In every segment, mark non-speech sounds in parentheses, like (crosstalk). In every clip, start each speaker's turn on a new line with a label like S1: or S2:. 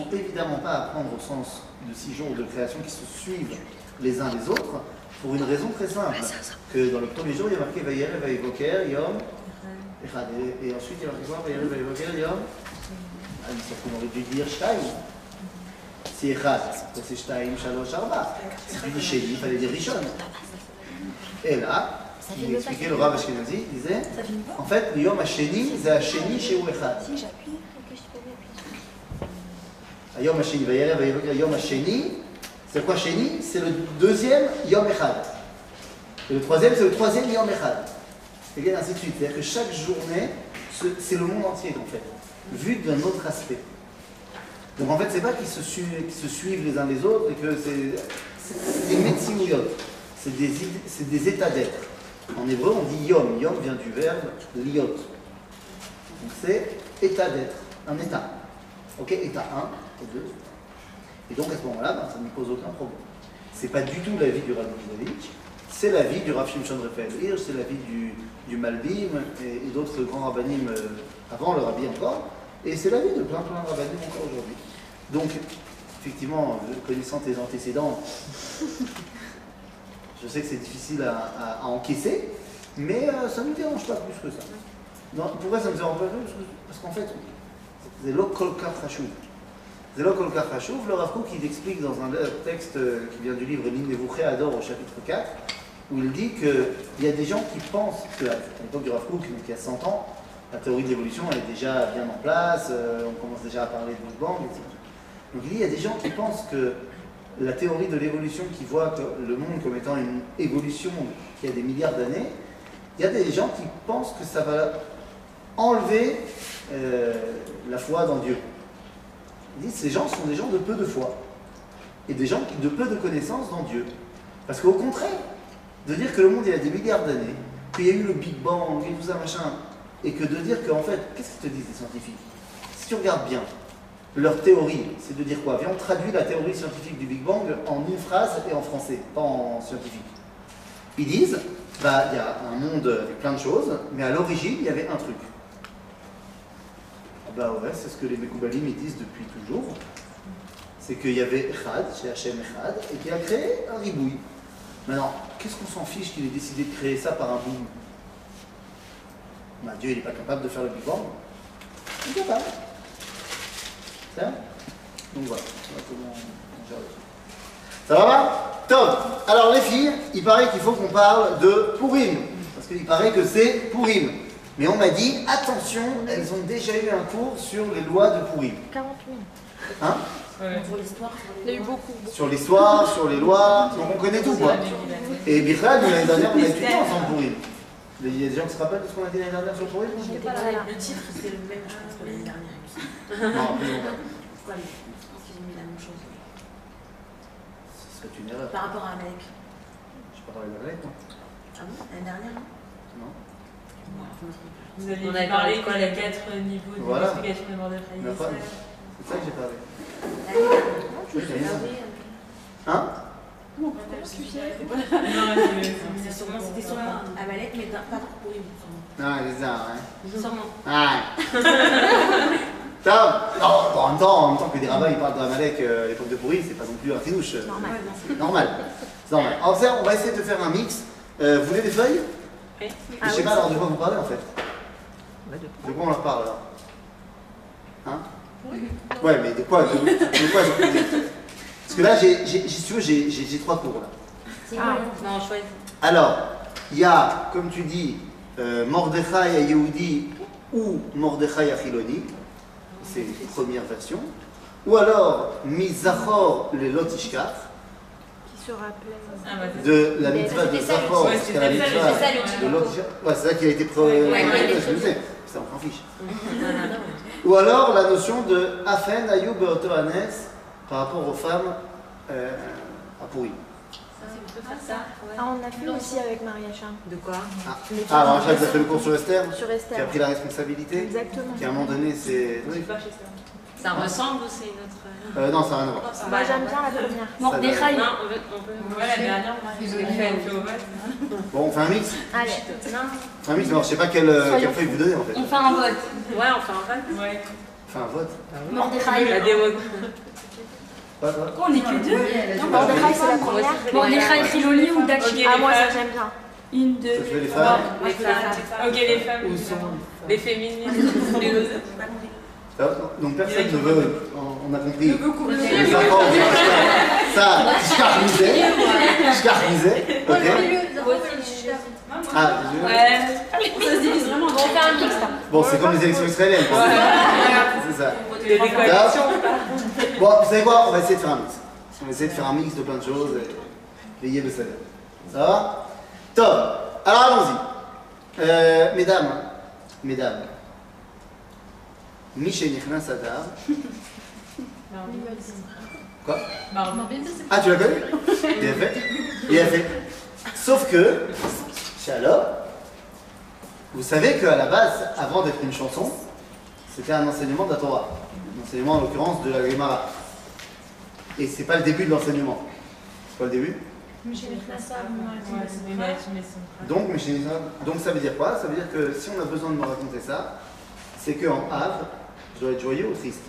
S1: sont évidemment pas à prendre au sens de six jours de création qui se suivent les uns les autres, pour une raison très simple. Que dans le premier jour, il y a marqué Vayere, Vayevoker, Yom, Echad. Et, ensuite, il y a marqué quoi Vayere, Vayevoker, Yom Ah, mais sauf qu'on aurait dû dire Shtaim. C'est Echad, c'est Shtaim, Shalosh, Arba. Si tu dis Sheni, il fallait dire Rishon. Et là, il expliquait le Rav Ashkenazi, il disait,
S2: Ça
S1: en fait, le Yom Hasheni, c'est Hasheni chez Echad.
S2: Si j'appuie, qu'est-ce que je peux mettre
S1: Yom Hasheni, Yom Hasheni. C'est quoi Sheni C'est le deuxième Yom Echad. Et le troisième, c'est le troisième Yom Echad. Et ainsi de suite. C'est-à-dire que chaque journée, ce- c'est le monde entier, en fait, vu d'un autre aspect. Donc en fait, c'est pas qu'ils se, suivent, les uns les autres et que c'est des id- c'est des états d'être. En hébreu, on dit yom. Yom vient du verbe liot. Donc c'est état d'être, un état. Ok, état 1 et 2. Et donc à ce moment-là, ben, ça ne pose aucun problème. C'est pas du tout la vie du Rabbi Mizavitch, c'est la vie du Rav Shimshon c'est la vie du, du Malbim et, d'autres grands rabbinim euh, avant le Rabbi encore, et c'est la vie de plein plein de rabbinim encore aujourd'hui. Donc, effectivement, euh, connaissant tes antécédents, je sais que c'est difficile à, encaisser, mais euh, ça ne me dérange pas plus que ça. Pourquoi ça ne me dérange pas plus Parce que- Parce qu'en fait, c'est Le Rav Kook, il explique dans un texte qui vient du livre L'Innevuché Ador au chapitre 4, où il dit qu'il y a des gens qui pensent qu'à l'époque du Rav Kook, il y a 100 ans, la théorie de l'évolution est déjà bien en place, euh, on commence déjà à parler de Big Bang, etc. Donc il y a des gens qui pensent que la théorie de l'évolution qui voit que le monde comme étant une évolution qui a des milliards d'années, il y a des gens qui pensent que ça va enlever euh, la foi dans Dieu. Il dit ces gens sont des gens de peu de foi et des gens de peu de connaissances dans Dieu. Parce qu'au contraire, de dire que le monde il y a des milliards d'années, qu'il y a eu le Big Bang et tout ça machin, et que de dire qu'en fait, qu'est-ce qu'ils te disent les scientifiques? Si tu regardes bien, leur théorie, c'est de dire quoi? Viens, on traduit la théorie scientifique du Big Bang en une phrase et en français, pas en scientifique. Ils disent, bah, il y a un monde avec plein de choses, mais à l'origine, il y avait un truc. Ah bah ouais, c'est ce que les Mekoubalim disent depuis toujours. C'est qu'il y avait Echad, chez Hachem Echad, et qui a créé un ribouille. Maintenant, qu'est-ce qu'on s'en fiche qu'il ait décidé de créer ça par un boom bah, Dieu, il n'est pas capable de faire le Big. Il est capable. Ça? Donc voilà, comment on gère le. Ça va? Top Alors les filles, il paraît qu'il faut qu'on parle de Purim. Parce qu'il paraît que c'est Purim. Mais on m'a dit, attention, elles ont déjà eu un cours sur les lois de Purim.
S2: 40 000.
S1: Hein
S2: Pour l'histoire,
S3: Il y a eu beaucoup.
S1: Sur l'histoire, sur les lois, donc on connaît tout quoi. Et nous, l'année dernière, on a étudié ensemble Purim. Il y a des gens qui se rappellent de ce qu'on a dit l'année dernière sur
S2: j'étais pas là. Le titre, c'était le même, je pense, que l'année dernière.
S1: Non, plus.
S2: Pourquoi les- Je pense qu'ils ont mis la même chose.
S1: Ce serait une erreur.
S2: Par rapport à Amalek.
S1: Je pas parlé de la lettre, non
S2: Ah bon L'année dernière, Non
S3: Vous
S2: On avait
S3: parlé y a quatre niveaux de
S1: Voilà.
S3: l'explication des morts de
S1: La femme. C'est ça que j'ai parlé. Oui, dernière. Hein
S3: Non,
S2: C'est
S3: c'est
S2: sûrement, c'était sûrement Amalek, mais d'un- pas pour Purim. sûrement.
S1: Ah, c'est ça, ouais.
S2: Sûrement.
S1: Ah. (laughs) Top Non, en même temps, en même temps que des rabbins ils parlent de Amalek euh, à l'époque de Pourri, c'est pas non plus un finouche.
S2: Normal.
S1: c'est Normal. C'est normal. Alors on va essayer de faire un mix. Euh, vous voulez des feuilles?
S3: Oui.
S1: Je sais pas alors de quoi vous parlez en fait. De quoi on leur parle alors Hein Ouais, mais de quoi De, de quoi Parce que là, j'ai, j'ai- si tu veux, j'ai, j'ai- j'ai trois cours là.
S2: Ah,
S3: Non, choisis.
S1: Alors, il y a, comme tu dis, euh, Mordechai à Yehudi ou Mordechai à Chiloni. C'est une première version. Ou alors, Mizachor le Lotishkach,
S2: Qui se rappelait.
S3: Ah,
S1: de la mitzvah de jusqu'à la mitzvah de. Ouais, c'est ça qui a été pré...
S2: ouais,
S1: ouais,
S2: ouais.
S1: je le sais. Ça, on s'en fiche. (laughs) Ou alors, la notion de Afen Ayub Beotohanes par rapport aux femmes euh, à Pourri.
S2: Ah, on a fait aussi avec Maria.
S4: De quoi?
S1: Ah, ah Rachel, tu as fait le cours sur Esther
S2: Sur
S1: qui a
S2: Esther.
S1: pris la responsabilité
S2: Exactement.
S1: qui à un moment donné c'est. Oui.
S4: Ça ressemble ou c'est une autre.
S1: Euh, non, ça n'a rien à voir.
S2: Moi, j'aime bien la première.
S1: Mordechai.
S4: Non, on veut. On peut...
S3: Ouais, la dernière, on fait fait vote.
S1: Bon, on fait un mix
S2: Allez.
S4: Non.
S1: On fait un mix, mais alors je sais pas quelle, euh, quelle feuille vous donnez en fait.
S4: On fait un vote. Ouais, on fait un vote.
S3: Ouais.
S1: Enfin, vote.
S2: Mordechai.
S4: La démo.
S3: Oh, on est que deux
S2: Non, Mordechai, c'est la première.
S3: Mordechai, Triloli ou Dachi?
S2: Ah, moi, ça, j'aime bien.
S3: Une, deux.
S1: fait les femmes.
S4: les femmes. Ok, les femmes. Les féministes. Les
S1: Donc personne ne veut, on a compris.
S3: Le veut courir.
S1: Les 50, ça, je carnisais. Je carnisais, ok Ah, je-
S4: Ouais.
S3: Ça se divise vraiment.
S2: On fait un mix, là.
S1: Bon, c'est comme les élections israéliennes. quoi. C'est ça. Bon, vous savez quoi? On va essayer de faire un mix. On va essayer de faire un mix de plein de choses et veiller le salaire. Ça va? Top. Alors allons-y. Euh, mesdames, mesdames. Michel Nichnas Adar. Quoi? Ah, tu la connais Bien fait. Bien fait. Sauf que, Shalom, vous savez qu'à la base, avant d'être une chanson, c'était un enseignement de la Torah. Un enseignement en l'occurrence de la Gemara. Et c'est pas le début de l'enseignement. C'est pas le début? Donc, donc ça veut dire quoi? Ça veut dire que si on a besoin de me raconter ça, c'est qu'en Havre, je dois être joyeux ou triste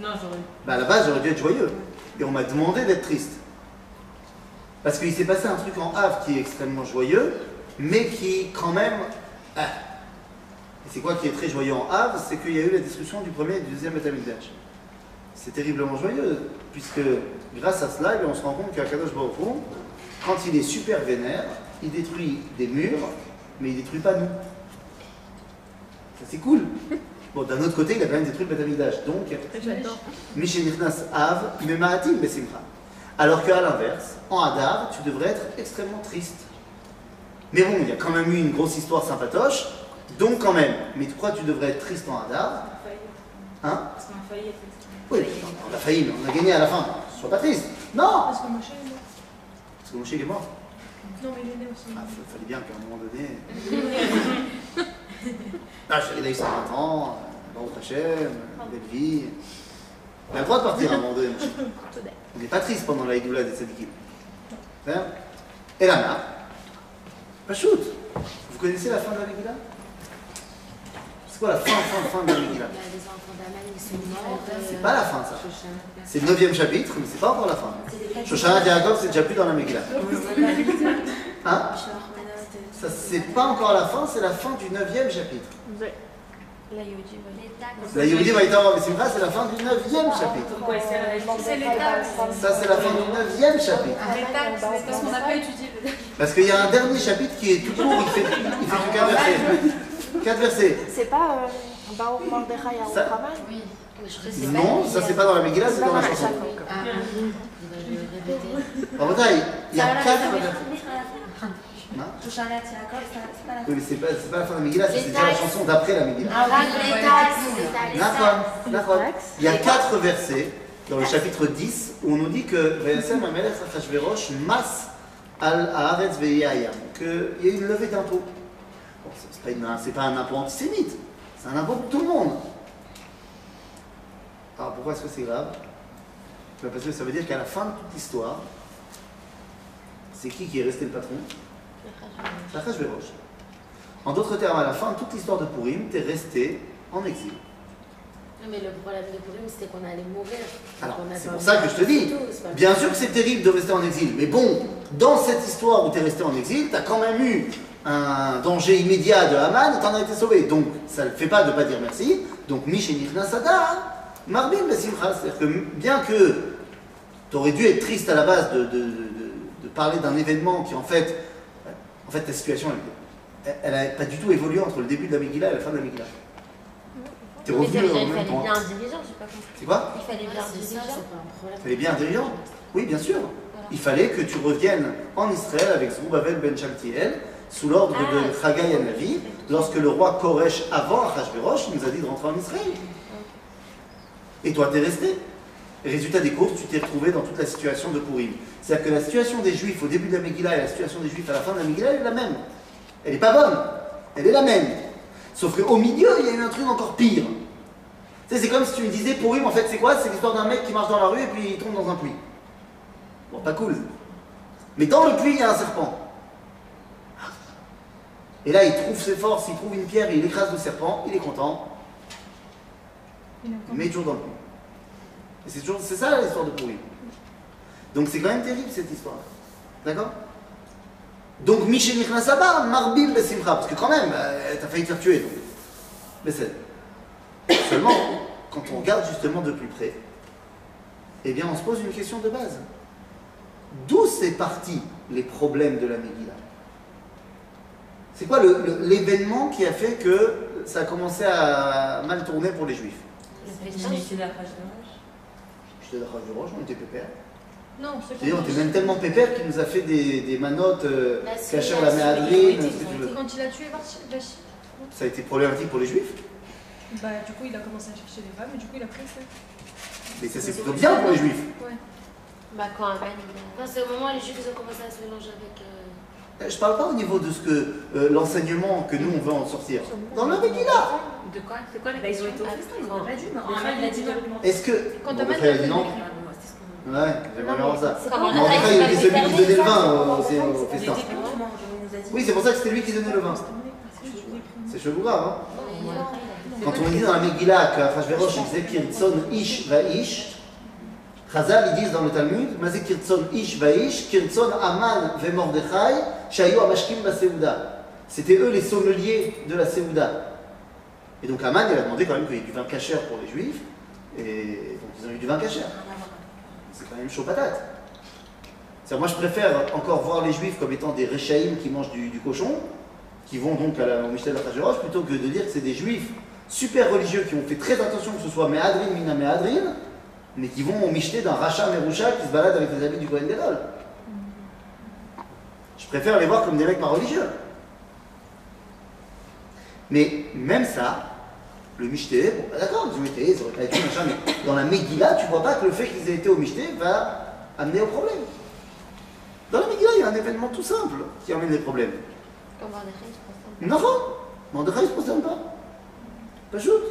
S4: Non, j'aurais.
S1: bah à la base, j'aurais dû être joyeux. Et on m'a demandé d'être triste. Parce qu'il s'est passé un truc en Havre qui est extrêmement joyeux, mais qui, quand même. ah. Et c'est quoi qui est très joyeux en Havre C'est qu'il y a eu la destruction du premier et du deuxième Betamikdash. C'est terriblement joyeux, puisque grâce à cela, eh on se rend compte qu'à Kadosh Baruch Hu, quand il est super vénère, il détruit des murs, mais il détruit pas nous. Ça c'est cool. Bon, d'un autre côté, il a quand même détruit le Betamikdash. Donc,
S2: J'adore.
S1: Mishenichnas Av, Memaatim Besimcha. Alors qu'à l'inverse, en Hadar, tu devrais être extrêmement triste. Mais bon, il y a quand même eu une grosse histoire sympatoche, donc quand même. Mais tu crois que tu devrais être triste en Hadar? Hein?
S4: Parce qu'on a failli être
S1: Oui, on a failli, mais on a gagné à la fin. Sois pas triste. Non
S2: Parce que Moshe est mort.
S1: Parce que Moshe est mort.
S2: Non, mais il est né aussi.
S1: Ah, fa- fallait bien qu'à un moment donné. (laughs) il a eu 120 ans, euh, Baruch Hashem, belle vie. Il a le droit de partir à un moment donné. On n'est (laughs) pas triste pendant la Idoula des Tzadikim. Et la mère Pas shoot Vous connaissez la fin de la Megillah C'est quoi la fin, fin, fin de la Megillah
S5: Les enfants d'Aman, ils sont morts.
S1: C'est pas la fin ça. C'est le neuvième chapitre, mais c'est pas encore la fin. Shoshana Yaakov, c'est déjà plus dans la Megillah. Hein? Ça, c'est pas encore la fin, c'est la fin du neuvième chapitre.
S2: La Yodi, ouais.
S1: La Yehudi Vaïtara Simcha, c'est la fin du neuvième chapitre.
S4: Pourquoi c'est
S2: C'est l'état.
S1: Ça, c'est la fin du neuvième chapitre.
S3: C'est parce qu'on n'a pas étudié le
S1: Parce qu'il y a un dernier chapitre qui est tout court, il fait, il fait que 4 versets. 4 versets.
S2: C'est pas euh, Baruch Mordechai Raman
S5: Oui.
S1: Non, ça c'est pas dans la Megillah, c'est dans la chanson.
S5: Ah, va.
S1: En bataille, il y a 4 versets. Hein
S5: Shoshanat Yaakov, c'est pas la
S1: Oui, mais c'est pas, c'est pas la fin de la Megillah, c'est déjà la chanson d'après la Megillah.
S5: Ah oui.
S1: Il y a 4 versets dans le chapitre 10 où on nous dit que al haaretz qu'il y a eu une levée d'impôts. Bon, c'est pas, une- c'est pas un impôt antisémite, c'est un impôt pour tout le monde. Alors pourquoi est-ce que c'est grave? Ben, Parce que ça veut dire qu'à la fin de toute l'histoire, c'est qui qui est resté le patron? En d'autres termes, à la fin de toute l'histoire de Purim, tu es resté en exil.
S5: Mais le problème de Purim, c'était qu'on allait mourir.
S1: Alors, c'est pour ça que je te dis, bien sûr que c'est terrible de rester en exil, mais bon, dans cette histoire où tu es resté en exil, tu as quand même eu un danger immédiat de Haman et tu en as été sauvé. Donc, ça ne fait pas de pas dire merci. Donc, Michénir Nasada, Marbim Besimcha. C'est-à-dire que bien que tu aurais dû être triste à la base de, de- de- de parler d'un événement qui, en fait, en fait, ta situation, elle n'a pas du tout évolué entre le début de la Megillah et la fin de la Megillah. Tu es
S2: Mais
S1: revenu
S2: ça veut dire
S1: en
S2: qu'il
S1: même
S2: fallait bien un dirigeant, j'ai pas compris.
S1: C'est quoi
S2: Il fallait bien un dirigeant.
S5: c'est pas un problème.
S1: Il fallait bien un dirigeant. Oui, bien sûr. Il fallait que tu reviennes en Israël avec Zerubbabel ben Shaltiel sous l'ordre de
S2: Ah.
S1: Chagai Navi, lorsque le roi Koresh, avant Achashverosh, nous a dit de rentrer en Israël. Et toi, t'es resté. Résultat des courses, tu t'es retrouvé dans toute la situation de Purim. C'est-à-dire que la situation des Juifs au début de la Megillah et la situation des Juifs à la fin de la Megillah, elle est la même. Elle n'est pas bonne. Elle est la même. Sauf qu'au milieu, il y a eu un truc encore pire. Tu sais, c'est comme si tu me disais, Purim, en fait, c'est quoi? C'est l'histoire d'un mec qui marche dans la rue et puis il tombe dans un puits. Bon, pas cool. Mais dans le puits, il y a un serpent. Et là, il trouve ses forces, il trouve une pierre, il écrase le serpent, il est content. Il met toujours dans le puits. Et c'est toujours, c'est ça l'histoire de Pourim. Donc c'est quand même terrible cette histoire. D'accord? Donc Michel Nichnasabar, Marbim Besimcha, parce que quand même, euh, t'as failli te faire tuer. Donc. Mais c'est. (coughs) Seulement, quand on regarde justement de plus près, eh bien on se pose une question de base. D'où c'est parti les problèmes de la Megillah? C'est quoi le- le- l'événement qui a fait que ça a commencé à mal tourner pour les juifs?
S4: La Roche.
S1: On était pépère.
S3: Non, c'est
S1: on était même tellement pépère qu'il nous a fait des, des manottes euh,
S5: La
S1: cachées
S5: suite,
S1: la
S5: la
S1: veux.
S5: été-
S3: Quand il a tué
S1: Ça a été problématique pour les juifs,
S3: bah du coup il a commencé à chercher les femmes et du coup il a pris ça.
S1: mais ça c'est plutôt bien pour les juifs.
S5: Bah, quand Enfin, c'est au moment où les Juifs ils ont commencé à se mélanger avec. euh,
S1: Euh, Je parle pas au niveau de ce que euh, l'enseignement que nous on veut en sortir. Dans le Megillah.
S4: De quoi? C'est quoi la
S3: Bah, ils ont été
S5: Ah,
S3: ils
S5: quand-
S3: ont pas
S4: Amal, il a dit non.
S1: Est-ce que.
S3: Quand
S1: Raphaël
S3: il a
S1: dit non. Ouais, j'aimerais bien voir ça. Mais en
S5: a
S1: tout cas, il était celui qui donnait le vin au, festin.
S4: a.
S1: Oui, c'est pour ça que c'était lui qui donnait le vin. C'est chelou grave, hein Quand on dit dans la Megillah qu'Achashverosh il disait Kirtson Ish Vaish, Chazal ils disent dans le Talmud, Mazé Kirtson Ish Vaish, Kirtson Aman ve Mordechai. C'était eux les sommeliers de la Séouda. Et donc Aman il a demandé quand même qu'il y ait du vin cachère pour les juifs, et donc ils ont eu du vin cachère. C'est quand même chaud patate. Moi je préfère encore voir les juifs comme étant des Rechaïm qui mangent du, cochon, qui vont donc à la, au Michel Lachageroche, plutôt que de dire que c'est des juifs super religieux qui ont fait très attention que ce soit Mehadrin, Mina Mehadrin, mais qui vont au d'un Racha Merusha qui se balade avec les habits du Kohen Gadol. Je préfère les voir comme des mecs pas religieux. Mais même ça, le Michté, bon, bah d'accord, ils ont été, ils auraient pas été machin, mais dans la Megillah, tu vois pas que le fait qu'ils aient été au Michté va amener au problème. Dans la Megillah, il y a un événement tout simple qui amène les problèmes.
S5: Comme Mordechai.
S1: Non, Mordechai ne se concerne pas. Pas shoot.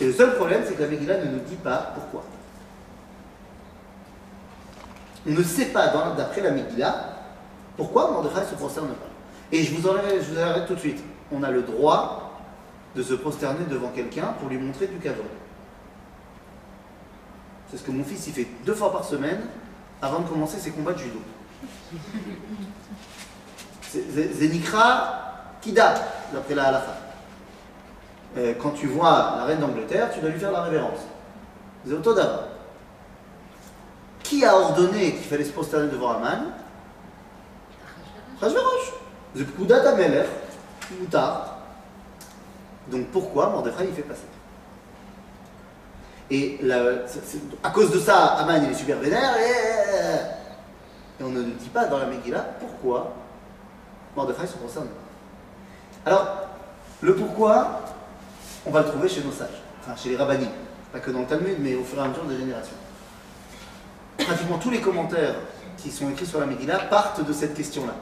S1: Et le seul problème, c'est que la Megillah ne nous dit pas pourquoi. On ne sait pas, d'après la Megillah, pourquoi Mordechai ne se prosterne pas. Et je vous, arrête tout de suite. On a le droit de se prosterner devant quelqu'un pour lui montrer du cadeau. C'est ce que mon fils il fait deux fois par semaine avant de commencer ses combats de judo. Zénikra Kida, d'après la halakha. Euh, Quand tu vois la reine d'Angleterre, tu dois lui faire la révérence. C'est Otodava. Qui a ordonné qu'il fallait se prosterner devant Aman? Rajverosh. C'est Pkudat Amelech, Moutar. Donc pourquoi Mordechai il fait pas ça? Et à cause de ça, Aman il est super vénère et, on ne nous dit pas dans la Megillah pourquoi Mordechai se concerne. Alors, le pourquoi, on va le trouver chez nos sages, enfin chez les rabbinim, pas que dans le Talmud, mais au fur et à mesure des générations. Pratiquement tous les commentaires qui sont écrits sur la Megillah partent de cette question-là.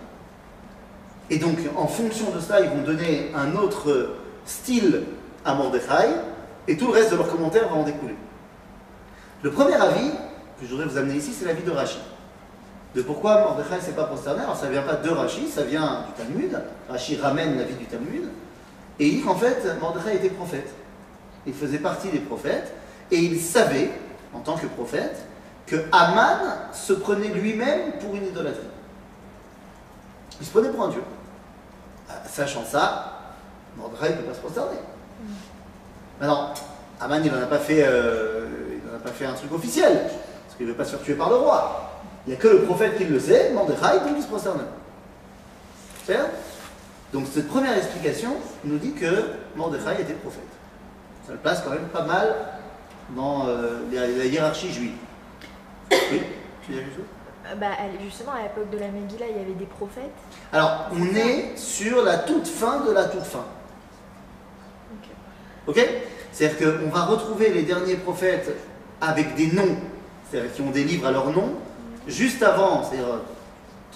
S1: Et donc, en fonction de ça, ils vont donner un autre style à Mordechai, et tout le reste de leurs commentaires va en découler. Le premier avis que je voudrais vous amener ici, c'est l'avis de Rashi. De pourquoi Mordechai ne s'est pas prosterné. Alors ça ne vient pas de Rashi, ça vient du Talmud. Rashi ramène l'avis du Talmud. Et il dit qu'en fait, Mordechai était prophète. Il faisait partie des prophètes. Et il savait, en tant que prophète, que Aman se prenait lui-même pour une idolâtrie. Il se prenait pour un dieu. Euh, Sachant ça, Mordechai ne peut pas se prosterner. Maintenant, Aman, il n'en a, pas fait, euh, a pas fait un truc officiel, parce qu'il ne veut pas se faire tuer par le roi. Il n'y a que le prophète qui le sait, Mordechai, donc il se prosterne. C'est Donc cette première explication nous dit que Mordechai était prophète. Ça le place quand même pas mal dans euh, la, hiérarchie juive. Oui Tu ça
S2: Euh, Bah, justement, à l'époque de la Megillah, il y avait des prophètes.
S1: Alors, on est sur la toute fin de la toute fin.
S2: Ok.
S1: C'est-à-dire qu'on va retrouver les derniers prophètes avec des noms, c'est-à-dire qui ont des livres à leur nom, juste avant, c'est-à-dire euh,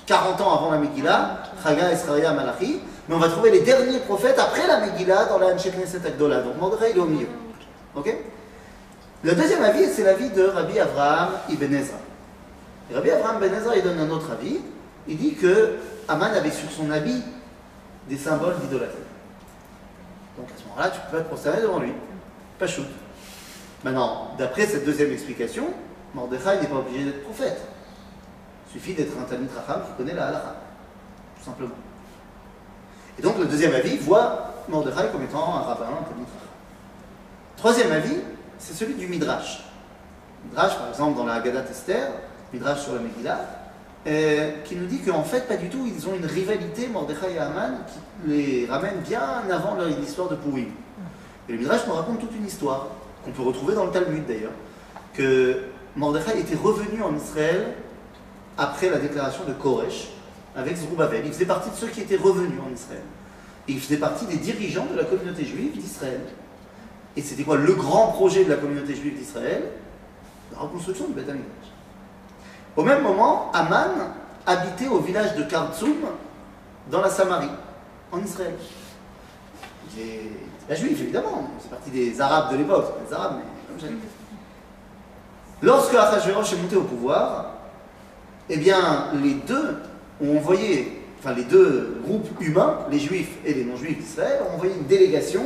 S1: 40 ans avant la Megillah, Chaga, Esraïa, Malachi, mais on va trouver les derniers prophètes après la Megillah dans la Knesset Agdola. Donc Mordechai, il est au milieu. Ok? Le deuxième avis, c'est l'avis de Rabbi Avraham Ibn Ezra. Et Rabbi Avraham Ibn Ezra, il donne un autre avis. Il dit que Aman avait sur son habit des symboles d'idolâtrie. Donc à ce moment-là, tu peux pas te prosterner devant lui. Pas shoot. Maintenant, d'après cette deuxième explication, Mordechai n'est pas obligé d'être prophète. Il suffit d'être un Talmud Racham qui connaît la halakha, tout simplement. Et donc le deuxième avis voit Mordechai comme étant un rabbin, un Talmud Racham. Troisième avis, c'est celui du Midrash. Midrash, par exemple, dans la Haggadah Esther, Midrash sur la Megillah, euh, qui nous dit qu'en fait, pas du tout, ils ont une rivalité, Mordechai et Haman, qui les ramène bien avant leur histoire de Purim. Et le Midrash nous raconte toute une histoire, qu'on peut retrouver dans le Talmud d'ailleurs, que Mordechai était revenu en Israël après la déclaration de Koresh avec Zerubbabel. Il faisait partie de ceux qui étaient revenus en Israël. Et il faisait partie des dirigeants de la communauté juive d'Israël. Et c'était quoi le grand projet de la communauté juive d'Israël? La reconstruction du Beth. Au même moment, Aman habitait au village de Kartsoum, dans la Samarie, en Israël. Il est juif, évidemment, c'est parti des Arabes de l'époque, des Arabes, mais comme. Lorsque Achashverosh est monté au pouvoir, eh bien, les deux ont envoyé, enfin les deux groupes humains, les juifs et les non-juifs d'Israël, ont envoyé une délégation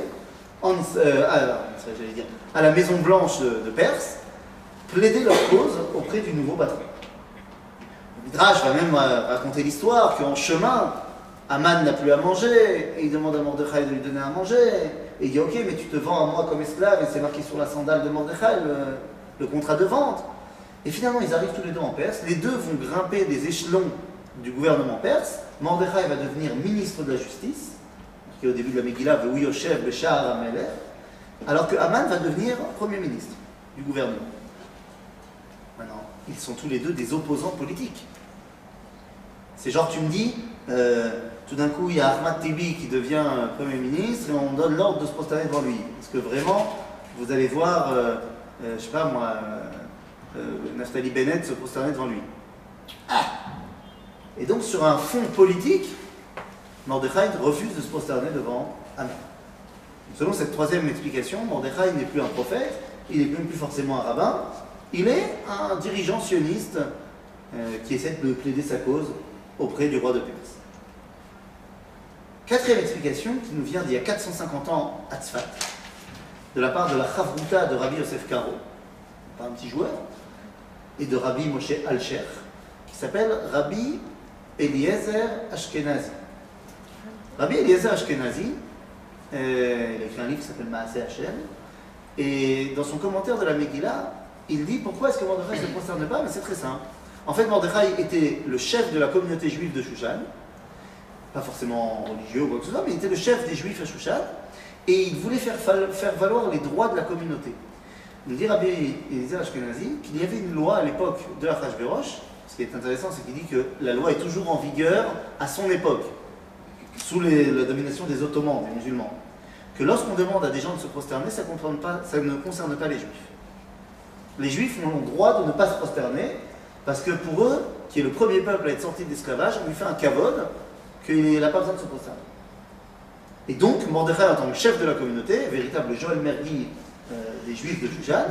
S1: euh, à, à la Maison Blanche de Perse, plaider leur cause auprès du nouveau patron. Midrash va même euh, raconter l'histoire qu'en chemin, Aman n'a plus à manger, et il demande à Mordechai de lui donner à manger, et il dit Ok, mais tu te vends à moi comme esclave, et c'est marqué sur la sandale de Mordechai le, contrat de vente. Et finalement, ils arrivent tous les deux en Perse, les deux vont grimper des échelons du gouvernement perse, Mordechai va devenir ministre de la justice, qui au début de la Megillah, veut Yoshev Beshar Ameler, alors que Aman va devenir premier ministre du gouvernement. Maintenant, ils sont tous les deux des opposants politiques. C'est genre, tu me dis, euh, tout d'un coup, il y a Ahmad Tibi qui devient euh, Premier ministre et on donne l'ordre de se prosterner devant lui. Parce que vraiment, vous allez voir, euh, euh, je sais pas moi, euh, Naftali Bennett se prosterner devant lui? Ah Et donc, sur un fond politique, Mordechai refuse de se prosterner devant Aman. Selon cette troisième explication, Mordechai n'est plus un prophète, il n'est même plus forcément un rabbin, il est un dirigeant sioniste qui essaie de plaider sa cause auprès du roi de Perse. Quatrième explication qui nous vient d'il y a 450 ans à Tzfat, de la part de la Chavruta de Rabbi Yosef Karo, pas un petit joueur, et de Rabbi Moshe Alcher, qui s'appelle Rabbi Eliezer Ashkenazi. Rabbi Eliezer Ashkenazi, euh, il a écrit un livre qui s'appelle Maaseh Hashem, et dans son commentaire de la Megillah, il dit pourquoi est-ce que Mordechai ne se concerne pas Mais c'est très simple. En fait, Mordechai était le chef de la communauté juive de Shushan, pas forcément religieux ou quoi que ce soit, mais il était le chef des juifs à Shushan, et il voulait faire, faire valoir les droits de la communauté. Il dit Rabbi Ashkenazi qu'il y avait une loi à l'époque de Achashverosh. Ce qui est intéressant, c'est qu'il dit que la loi est toujours en vigueur à son époque, sous la domination des Ottomans, des musulmans. Que lorsqu'on demande à des gens de se prosterner, ça ne concerne pas les juifs. Les juifs ont le droit de ne pas se prosterner, parce que pour eux, qui est le premier peuple à être sorti de l'esclavage, on lui fait un kavod qu'il n'a pas besoin de se prosterner. Et donc, Mordechai, en tant que chef de la communauté, véritable Joël Mergui euh, des Juifs de Shushan,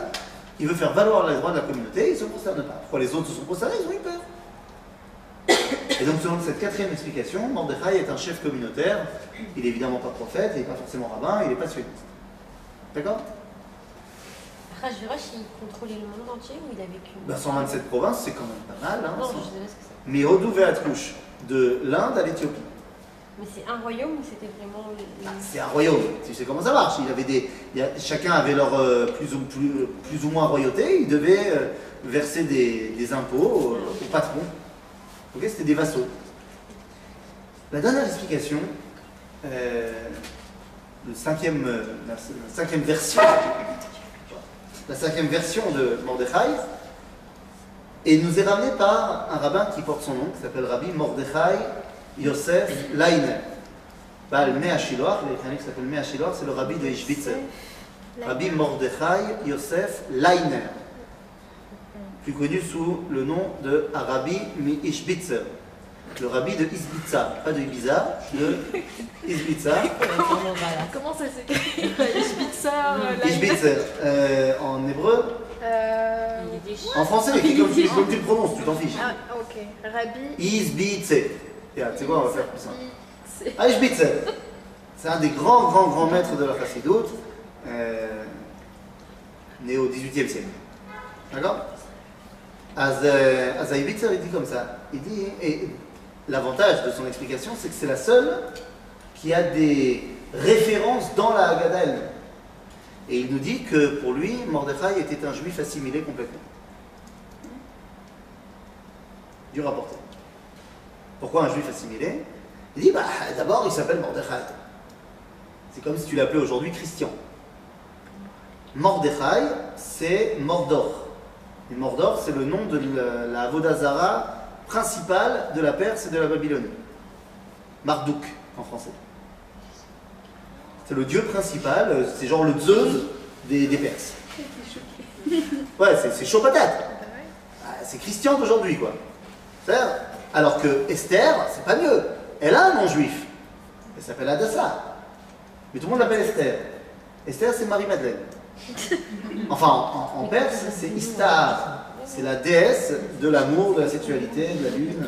S1: il veut faire valoir les droits de la communauté, il ne se prosterne pas. Pourquoi les autres se sont prosternés? Ils ont eu peur. Et donc, selon cette quatrième explication, Mordechai est un chef communautaire. Il n'est évidemment pas prophète, il n'est pas forcément rabbin, il n'est pas sioniste. D'accord?
S5: Il contrôlait le monde entier ou il a vécu
S1: ben, 127 provinces, c'est quand même pas mal. Hein,
S5: Non,
S1: cent-
S5: je sais pas ce que c'est.
S1: Mais Hodou Veatrouche, de l'Inde à l'Éthiopie.
S5: Mais c'est un royaume ou c'était vraiment.
S1: Bah, c'est un royaume, tu sais comment ça marche. Il avait des, il y a- chacun avait leur euh, plus, ou, plus, plus ou moins royauté, ils devaient euh, verser des, des impôts euh, au patron. Ok, C'était des vassaux. La dernière explication, le cinquième, la, la cinquième version, (laughs) la cinquième version de Mordechai, et nous est ramenée par un rabbin qui porte son nom, qui s'appelle Rabbi Mordechai Yosef Leiner. Baal Mea Shiloach, il y qui s'appelle Mea c'est le rabbi de Ishbitzer. Rabbi Mordechai Yosef Leiner, plus connu sous le nom de Arabi Mi Ishbitzer, le rabbi de Isbitza, pas de Ibiza, de Isbitza. (laughs)
S3: Comment ça s'écrit? Ishbitzer, euh,
S1: Ishbitzer, euh, en hébreu,
S2: Euh,
S1: en français, comme tu, comme tu le prononces, tu t'en fiches.
S2: ah, ok. Rabbi.
S1: Isbitzer. Tiens, tu sais quoi, on va faire plus simple.
S2: C'est-
S1: Ah, Ishbitzer. C'est un des grands, grands, grands maîtres de la chassidoute. Euh, né au 18e siècle. D'accord? Az, euh, Az Haïbitzer, il dit comme ça. Il dit, et l'avantage de son explication, c'est que c'est la seule qui a des références dans la Haggadah elle-même. Et il nous dit que pour lui, Mordechai était un juif assimilé complètement. Dur à porter. Pourquoi un juif assimilé? Il dit, bah, d'abord, il s'appelle Mordechai. C'est comme si tu l'appelais aujourd'hui Christian. Mordechai, c'est Mordor. Et Mordor, c'est le nom de la, Avodazara principale de la Perse et de la Babylonie. Marduk, en français. C'est le dieu principal, euh, c'est genre le Zeus des, des Perses. (laughs) Ouais, c'est- chaud patate. Ah, C'est Christian d'aujourd'hui, quoi. C'est-à-dire, Alors que Esther, c'est pas mieux. Elle a un nom juif. Elle s'appelle Adassa. Mais tout le monde l'appelle Esther. Esther, c'est Marie-Madeleine. (laughs) Enfin, en, en perse, c'est Istar. C'est la déesse de l'amour, de la sexualité, de la lune.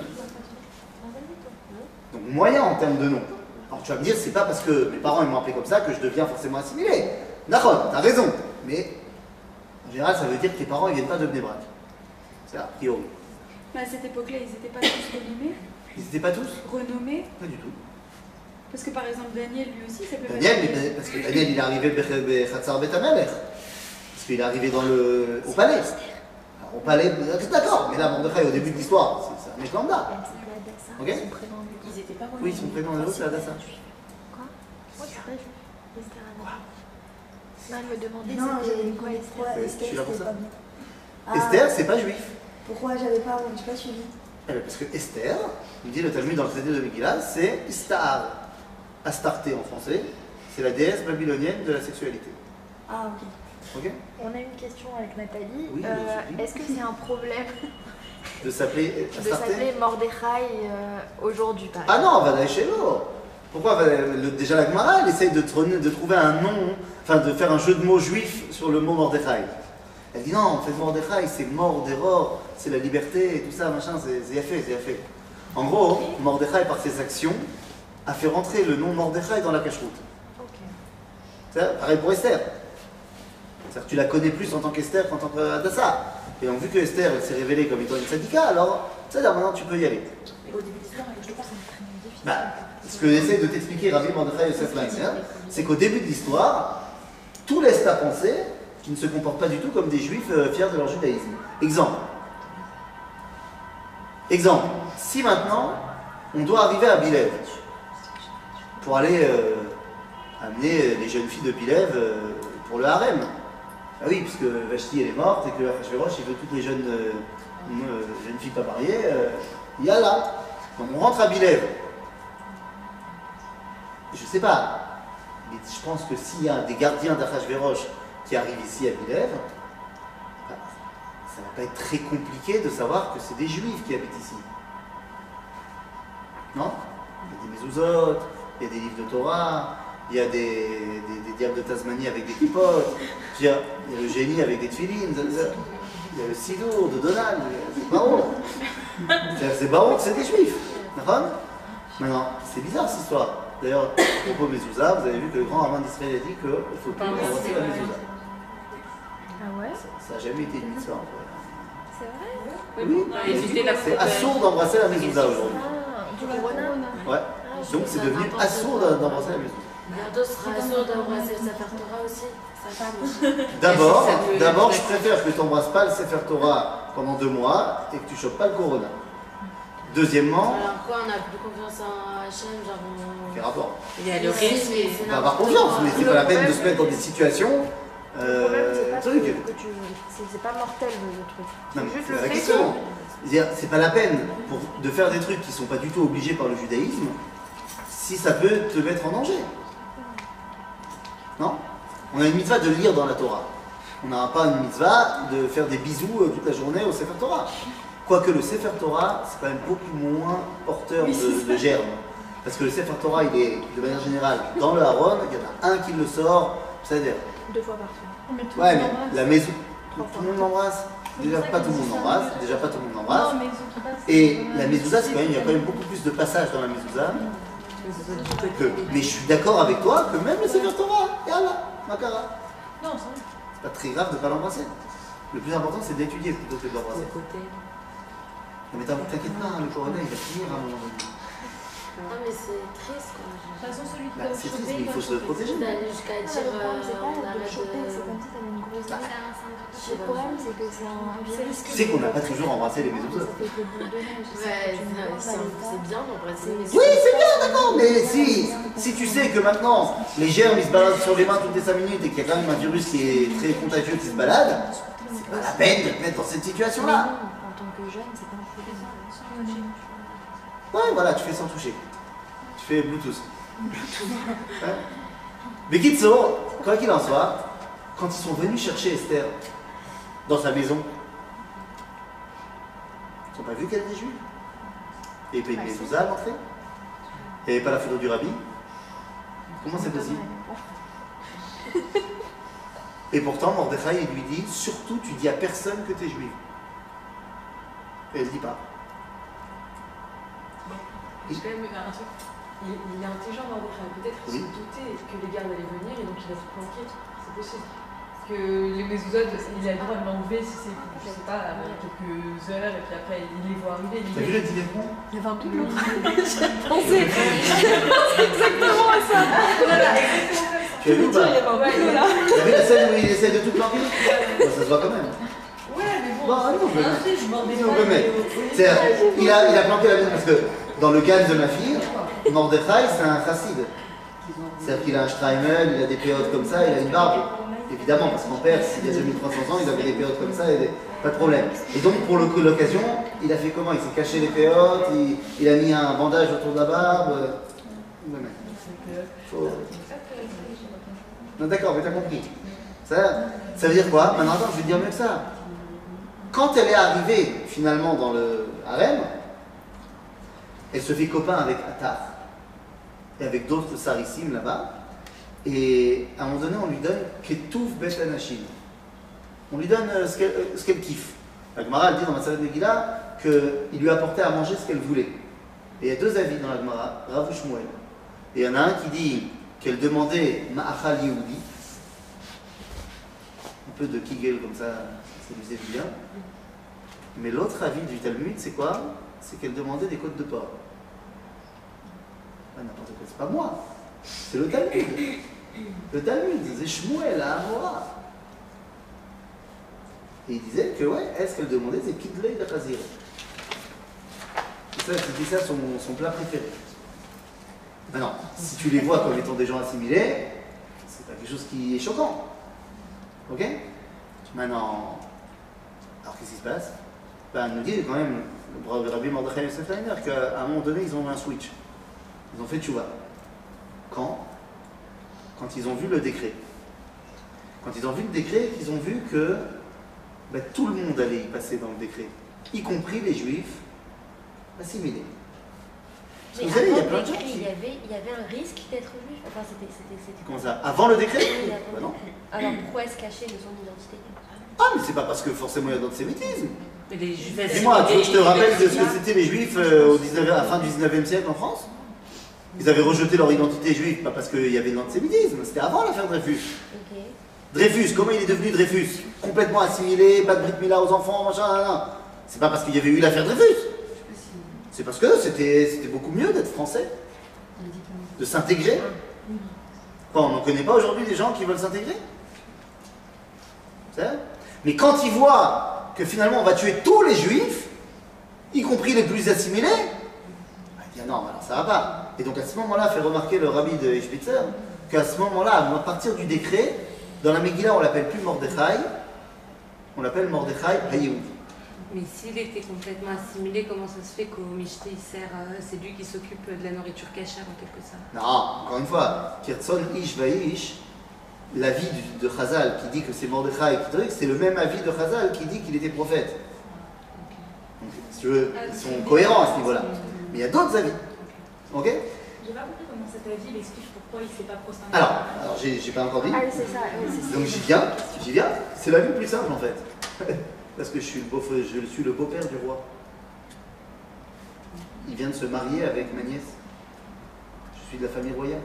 S1: Donc moyen en termes de nom. Alors tu vas me dire, c'est pas parce que mes parents ils m'ont appelé comme ça que je deviens forcément assimilé. D'accord, t'as raison. Mais en général, ça veut dire que tes parents ils viennent pas de Bnebrak. C'est a priori.
S6: Mais à cette époque-là, ils n'étaient pas tous renommés.
S1: Ils n'étaient pas tous
S6: Renommés
S1: Pas du tout.
S6: Parce que par exemple, Daniel, lui aussi, s'appelait pas
S1: Daniel, mais parce que Daniel il est arrivé Bechatzar Bet Amelech. Parce qu'il est arrivé dans le, au palais. Alors, au palais, d'accord, mais là, Mordechai, au début de l'histoire, c'est un mec lambda. Ok.
S4: Ils étaient pas
S1: Oui, son prénom est l'autre, c'est Adassa.
S2: Quoi Moi, c'est pas juif. Esther elle me demandait
S7: Non, j'avais
S2: quoi Esther
S7: Esther,
S1: ça.
S7: pas bien. Ah,
S1: Esther, c'est pas juif.
S7: Pourquoi j'avais pas, j'ai pas suivi
S1: Eh bien, Parce que Esther, nous dit le Talmud dans le traité de Megillah, c'est Istar. Astarté en français, c'est la déesse babylonienne de la sexualité.
S7: Ah, ok.
S1: Ok
S2: On a une question avec Nathalie.
S1: Oui,
S2: Euh. Est-ce que c'est un problème
S1: De s'appeler
S2: s'appeler Mordechai euh, aujourd'hui, par
S1: Ah
S2: exemple
S1: non, va chez l'eau. Pourquoi le- Déjà la Gemara, elle essaye de, trôner- de trouver un nom, enfin de faire un jeu de mots juif sur le mot Mordechai. Elle dit non, en fait Mordechai c'est mort d'erreur, c'est la liberté et tout ça, machin, c'est fait, c'est fait. En gros, Mordechai par ses actions a fait rentrer le nom Mordechai dans la cache-route. Pareil pour Esther. C'est-à-dire que tu la connais plus en tant qu'Esther qu'en tant qu'Adassa. Et donc vu que Esther s'est révélée comme étant une syndicat, alors, c'est-à-dire maintenant tu peux y aller.
S4: Et au début de l'histoire, elle était pas
S1: Bah, ce que j'essaie de t'expliquer, Rabbi Mordechai Yosef c'est qu'au début de l'histoire, tout laisse à penser qu'ils ne se comportent pas du tout comme des juifs euh, fiers de leur judaïsme. Exemple. Exemple. Si maintenant, on doit arriver à Bilev pour aller euh, amener les jeunes filles de Bilev euh, pour le harem. Ah oui, puisque Vashti elle est morte et que Achashverosh il veut toutes les jeunes, euh, euh, jeunes filles pas mariées, euh, il y a là. Donc on rentre à Bilev. Je sais pas, mais je pense que s'il y a des gardiens d'Achashverosh qui arrivent ici à Bilev, bah, ça va pas être très compliqué de savoir que c'est des juifs qui habitent ici. Non? Il y a des mezuzot, il y a des livres de Torah, il y a des, des, des diables de Tasmanie avec des kipotes, il y a il y a le génie avec des tefilines, il y a le sidour de Donald, c'est Baruch. C'est- C'est Baruch, c'est des juifs. D'accord? Maintenant, c'est bizarre cette histoire. D'ailleurs, à propos de Mezouza, vous avez vu que le grand rabbin d'Israël a dit qu'il ne faut plus embrasser la Mezouza.
S2: Ah ouais?
S1: Ça n'a jamais été une histoire.
S2: C'est vrai?
S1: Oui,
S4: éviter la
S1: c'est assourd d'embrasser la Mezouza aujourd'hui.
S2: Ah, du corona
S1: Ouais.
S2: Ah,
S1: Donc c'est devenu assourd d'embrasser la Mezouza.
S5: Bientôt sera sourd d'embrasser le Sefer Torah aussi. Sa femme. (laughs)
S1: D'abord, d'abord, je préfère que tu n'embrasses pas le Sefer Torah pendant deux mois et que tu chopes pas le Corona. Deuxièmement,
S5: Alors quoi, on a plus confiance en Hachem, genre on...
S1: quel rapport?
S4: Il y a le risque.
S1: On va avoir confiance, mais c'est pas la peine de se mettre dans des situations.
S2: Le problème, c'est
S1: Euh,
S2: pas tu. c'est- C'est pas mortel le, truc.
S1: Non, mais
S2: C'est juste
S1: c'est
S2: le
S1: la
S2: fait
S1: question.
S2: que-
S1: C'est-à-dire, C'est pas la peine pour, de faire des trucs qui sont pas du tout obligés par le judaïsme si ça peut te mettre en danger. Non On a une mitzvah de lire dans la Torah. On n'a pas une mitzvah de faire des bisous euh, toute la journée au Sefer Torah. Quoique le Sefer Torah, c'est quand même beaucoup moins porteur de, de germes. Parce que le Sefer Torah, il est de manière générale dans le Haron, il y en a un qui le sort, c'est-à-dire
S2: Deux fois par semaine.
S3: Mais tout
S1: Ouais,
S3: le
S1: mais la maison. Tout le monde l'embrasse. Déjà pas tout le monde l'embrasse. Déjà pas tout le monde l'embrasse. Et la mezouza, c'est quand même, il y a quand même beaucoup plus de passages dans la mezouza. Que, mais je suis d'accord avec toi que même le Sefer Torah, yalla, makara.
S3: Non, c'est
S1: pas très grave de ne pas l'embrasser. Le plus important, c'est d'étudier plutôt que de l'embrasser. Mais t'in- t'inquiète pas, hein, le corona, il va finir à un moment donné.
S5: Non, mais c'est triste quoi.
S3: De toute façon, celui qui
S1: Bah,
S3: doit
S1: c'est triste,
S3: choper,
S1: mais il
S3: va
S1: faut se protéger.
S5: Jusqu'à
S7: Ah,
S5: dire
S7: le problème, c'est
S5: euh,
S7: pas
S5: on
S7: de
S5: arrête
S7: choper, c'est
S5: de.
S7: comme si t'avais une grosse
S5: Bah,
S7: dent.
S5: c'est
S7: Le problème, c'est que c'est un virus.
S1: Tu sais qu'on n'a pas toujours embrassé les maisons
S7: C'est
S5: bien d'embrasser. mais
S1: Oui, c'est bien, d'accord, mais si, si tu sais que maintenant, les germes, ils se baladent sur les mains toutes les 5 minutes et qu'il y a quand même un virus qui est très contagieux qui se balade, c'est pas la peine de te mettre dans cette situation-là.
S7: en tant que jeune, c'est pas un problème.
S1: Ouais, voilà, tu fais sans toucher. Tu fais Bluetooth. Ouais. Mais Kitso, quoi qu'il en soit, quand ils sont venus chercher Esther dans sa maison, ils n'ont pas vu qu'elle était juive. Une mezouza à l'entrée. Il n'y avait pas la photo du rabbi. Comment c'est possible? (laughs) Et pourtant, Mordechai, lui dit, surtout, tu dis à personne que tu es juive. Et elle ne dit pas.
S4: J'ai quand même un truc. Il, il est intelligent, Mordechai. Peut-être qu'il
S1: Oui.
S4: se doutait que les gardes allaient venir et donc il a se planquer. C'est possible. Parce que les mésouzodes, il a le droit de l'enlever si c'est, je sais pas, avant quelques heures et puis après il les voit arriver.
S1: T'as vu con
S7: Il y avait un doublon. (laughs) (laughs)
S1: Tu as vu ou pas?
S4: Ouais.
S1: T'as vu la scène où il essaie de tout planquer? Ça se voit quand même.
S4: Ouais, mais bon,
S1: Bon, allez, on peut
S4: un
S1: mettre.
S4: truc, je m'en défends.
S1: il a, il a planqué la maison parce que dans le cas de ma fille, Mordechai, c'est un chassid. C'est-à-dire qu'il a un Streimel, il a des périodes comme ça, il a une barbe. Évidemment, parce qu'en Perse, il y a 2300 ans, il avait des périodes comme ça, et pas de problème. Et donc, pour l'occasion, il a fait comment? Il s'est caché les périodes, il, a mis un bandage autour de la barbe. d'accord, mais t'as compris. Ça, veut dire quoi? Maintenant, attends, je vais te dire mieux que ça. Quand elle est arrivée, finalement, dans le harem, elle se fait copain avec Attar et avec d'autres sarissim là-bas. Et à un moment donné, on lui donne Ketouf Bet Anashim. On lui donne euh, ce qu'elle euh, ce qu'elle kiffe. La Gemara, elle dit dans Matzalat Megillah qu'il lui apportait à manger ce qu'elle voulait. Et il y a deux avis dans la Gemara, Rav Shmuel. Et il y en a un qui dit qu'elle demandait Ma'achal Yehudi, un peu de kigel comme ça, ça lui faisait bien. Mais l'autre avis du Talmud, c'est quoi? C'est qu'elle demandait des côtes de porc. N'importe quoi, c'est pas moi. C'est le Talmud. Le Talmud, c'est Shmuel à Amora. Et il disait que, ouais, est-ce qu'elle demandait, c'est Kidley de Khazir. C'était ça son, son plat préféré. Maintenant, si tu les vois comme étant des gens assimilés, c'est pas quelque chose qui est choquant. Ok? Maintenant, alors qu'est-ce qui se passe? Ben, nous dit quand même, le Rabbi Mordechai Yosef Leiner, qu'à un moment donné, ils ont un switch. Ils ont fait tchouva. Quand? Quand ils ont vu le décret. Quand ils ont vu le décret, qu'ils ont vu que ben, tout le monde allait y passer dans le décret, y compris les juifs assimilés.
S5: Mais
S1: Vous savez, il y a plein
S5: le
S1: de gens
S5: décret,
S1: qui-
S5: il y avait, il y avait un risque d'être juif. Enfin, c'était, c'était, c'était.
S1: Comment ça? Avant le décret?
S5: Oui, avant
S1: Bah non.
S5: Alors pourquoi est-ce caché de son identité?
S1: Ah, mais c'est pas parce que forcément il y a d'antisémitisme.
S4: Mais les juifs
S1: Dis-moi, tu veux que je te rappelle de ce que c'était les juifs euh, au 19, à la fin du 19e siècle en France? Ils avaient rejeté leur identité juive, pas parce qu'il y avait de l'antisémitisme, c'était avant l'affaire Dreyfus. Dreyfus, comment il est devenu Dreyfus? Complètement assimilé, pas de Brit Mila aux enfants, machin. C'est pas parce qu'il y avait eu l'affaire Dreyfus. C'est parce que c'était beaucoup mieux d'être français, de s'intégrer. Quoi, on n'en connaît pas aujourd'hui des gens qui veulent s'intégrer Mais quand ils voient que finalement on va tuer tous les juifs, y compris les plus assimilés, bah, ils disent non, alors ça va pas. Et donc à ce moment-là, fait remarquer le rabbi de Spitzer qu'à ce moment-là, à partir du décret, dans la Megillah, on l'appelle plus Mordechai, on l'appelle Mordechai Hayoud.
S8: Mais s'il était complètement assimilé, comment ça se fait qu'au il sert, euh, c'est lui qui s'occupe de la nourriture cachère en quelque sorte?
S1: Non, encore une fois, Kirtson Ish Vaish, l'avis de Chazal qui dit que c'est Mordechai qui truc, c'est le même avis de Chazal qui dit qu'il était prophète. Donc, si tu veux, ils sont cohérents à ce niveau-là. Mais il y a d'autres avis. Ok
S3: J'ai pas compris comment cet avis il explique pourquoi il s'est pas prosterné.
S1: Alors, alors j'ai j'ai pas encore dit.
S7: Ah, oui, c'est ça. oui, c'est ça.
S1: Donc j'y viens, j'y viens. C'est la vue plus simple en fait. (laughs) Parce que je suis le beau, je suis le beau-père du roi. Il vient de se marier avec ma nièce. Je suis de la famille royale.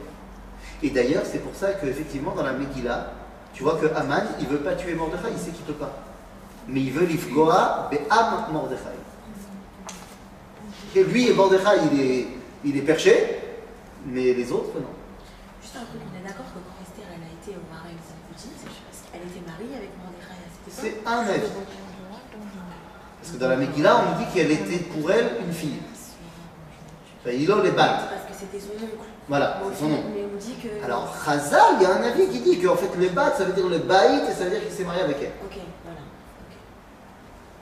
S1: Et d'ailleurs, c'est pour ça qu'effectivement, dans la Megillah, Tu vois que Aman, il veut pas tuer Mordechai, il sait qu'il peut pas. Mais il veut l'ifgoa be'am Mordechai. Et lui et Mordechai, il est, il est perché, mais les autres, non.
S2: Juste un truc, on est d'accord que quand Esther elle a été au Marais Poutine, c'est parce qu'elle était mariée avec Mordechai à cette époque.
S1: C'est un avis. Parce que dans la Megillah, on dit qu'elle était pour elle une fille. A les battes.
S2: Parce que c'était son oncle.
S1: Voilà, c'est son nom.
S2: Mais on dit que.
S1: Alors, Chazal, il y a un avis qui dit qu'en fait, les battes, ça veut dire le baït et ça veut dire qu'il s'est marié avec elle.
S2: Ok,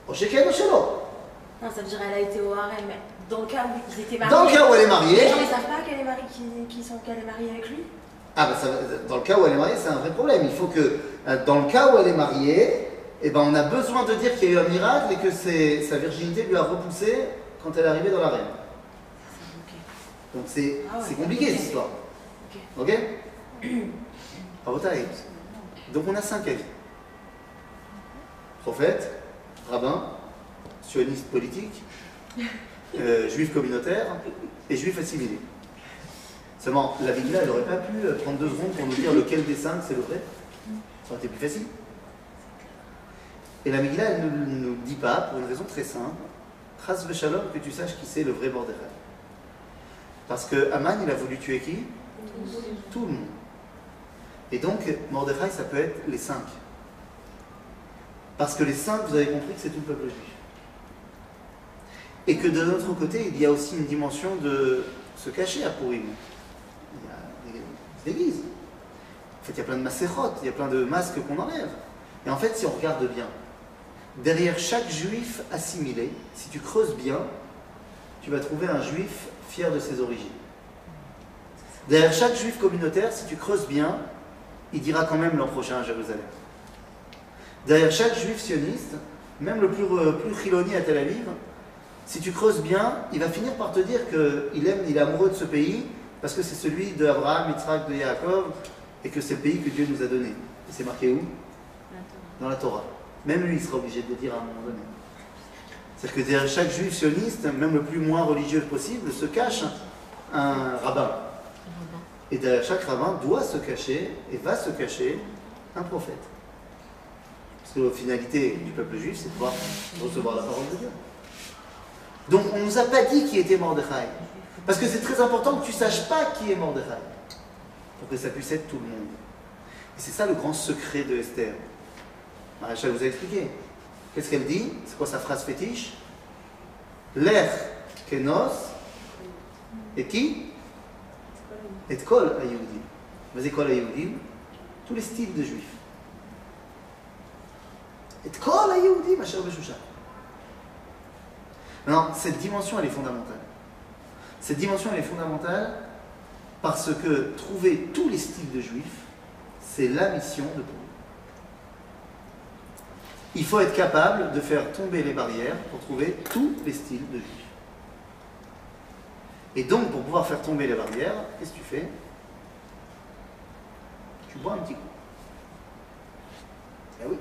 S2: voilà.
S1: Shelo.
S2: Non, ça veut dire qu'elle a été au harem, mais dans le cas où ils étaient mariés.
S1: Dans le cas où elle est
S2: Les
S1: mariée,
S2: gens ne savent pas qu'elle est mariée, qu'ils sont, qu'elle est mariée avec lui
S1: ah ben ça dans le cas où elle est mariée, c'est un vrai problème. Il faut que, euh, dans le cas où elle est mariée, eh ben, on a besoin de dire qu'il y a eu un miracle et que sa virginité lui a repoussé quand elle est arrivée dans la reine. Donc c'est
S2: Ah ouais.
S1: c'est compliqué cette histoire. Ok. Donc on a cinq avis. Prophète, rabbin, sioniste politique, (laughs) euh, juif communautaire et juif assimilé. Seulement, la Biblia, elle n'aurait pas pu euh, prendre deux secondes pour nous dire lequel des cinq c'est le vrai. Ça aurait été plus facile. Et la Megillah, elle ne nous le dit pas pour une raison très simple. Chas shalom que tu saches qui c'est le vrai Mordechai. Parce que Aman, il a voulu tuer qui? Tout le monde. Et donc, Mordechai, ça peut être les cinq. Parce que les cinq, vous avez compris que c'est tout le peuple juif. Et que de notre côté, il y a aussi une dimension de se cacher à Purim. Il y a des églises. En fait, il y a plein de massérotes, il y a plein de masques qu'on enlève. Et en fait, si on regarde bien, derrière chaque juif assimilé, si tu creuses bien, tu vas trouver un juif fier de ses origines. Derrière chaque juif communautaire, si tu creuses bien, il dira quand même l'an prochain à Jérusalem. Derrière chaque juif sioniste, même le plus, euh, plus à Tel Aviv, si tu creuses bien, il va finir par te dire qu'il aime, il est amoureux de ce pays parce que c'est celui de Abraham, Yitzhak, de Yaakov et que c'est le pays que Dieu nous a donné. Et c'est marqué où? Dans la Torah. Même lui, il sera obligé de le dire à un moment donné. C'est-à-dire que derrière chaque juif sioniste, même le plus moins religieux possible, se cache un rabbin. Et derrière chaque rabbin doit se cacher et va se cacher un prophète. Parce que la finalité du peuple juif, c'est de pouvoir recevoir la parole de Dieu. Donc on ne nous a pas dit qui était Mordechai. Parce que c'est très important que tu ne saches pas qui est Mordechai. Pour que ça puisse être tout le monde. Et c'est ça le grand secret de Esther. Maréchal vous a expliqué. Qu'est-ce qu'elle dit? C'est quoi sa phrase fétiche? L'er kenos et qui? Et kol ayoudim. Vas-y, kol ayoudim Tous les styles de juifs. Et kol ayoudim asher b'shushan. Non, cette dimension, elle est fondamentale. Cette dimension, elle est fondamentale parce que trouver tous les styles de juifs, c'est la mission de Paul. Il faut être capable de faire tomber les barrières pour trouver tous les styles de juifs. Et donc, pour pouvoir faire tomber les barrières, qu'est-ce que tu fais? Tu bois un petit coup. Eh oui,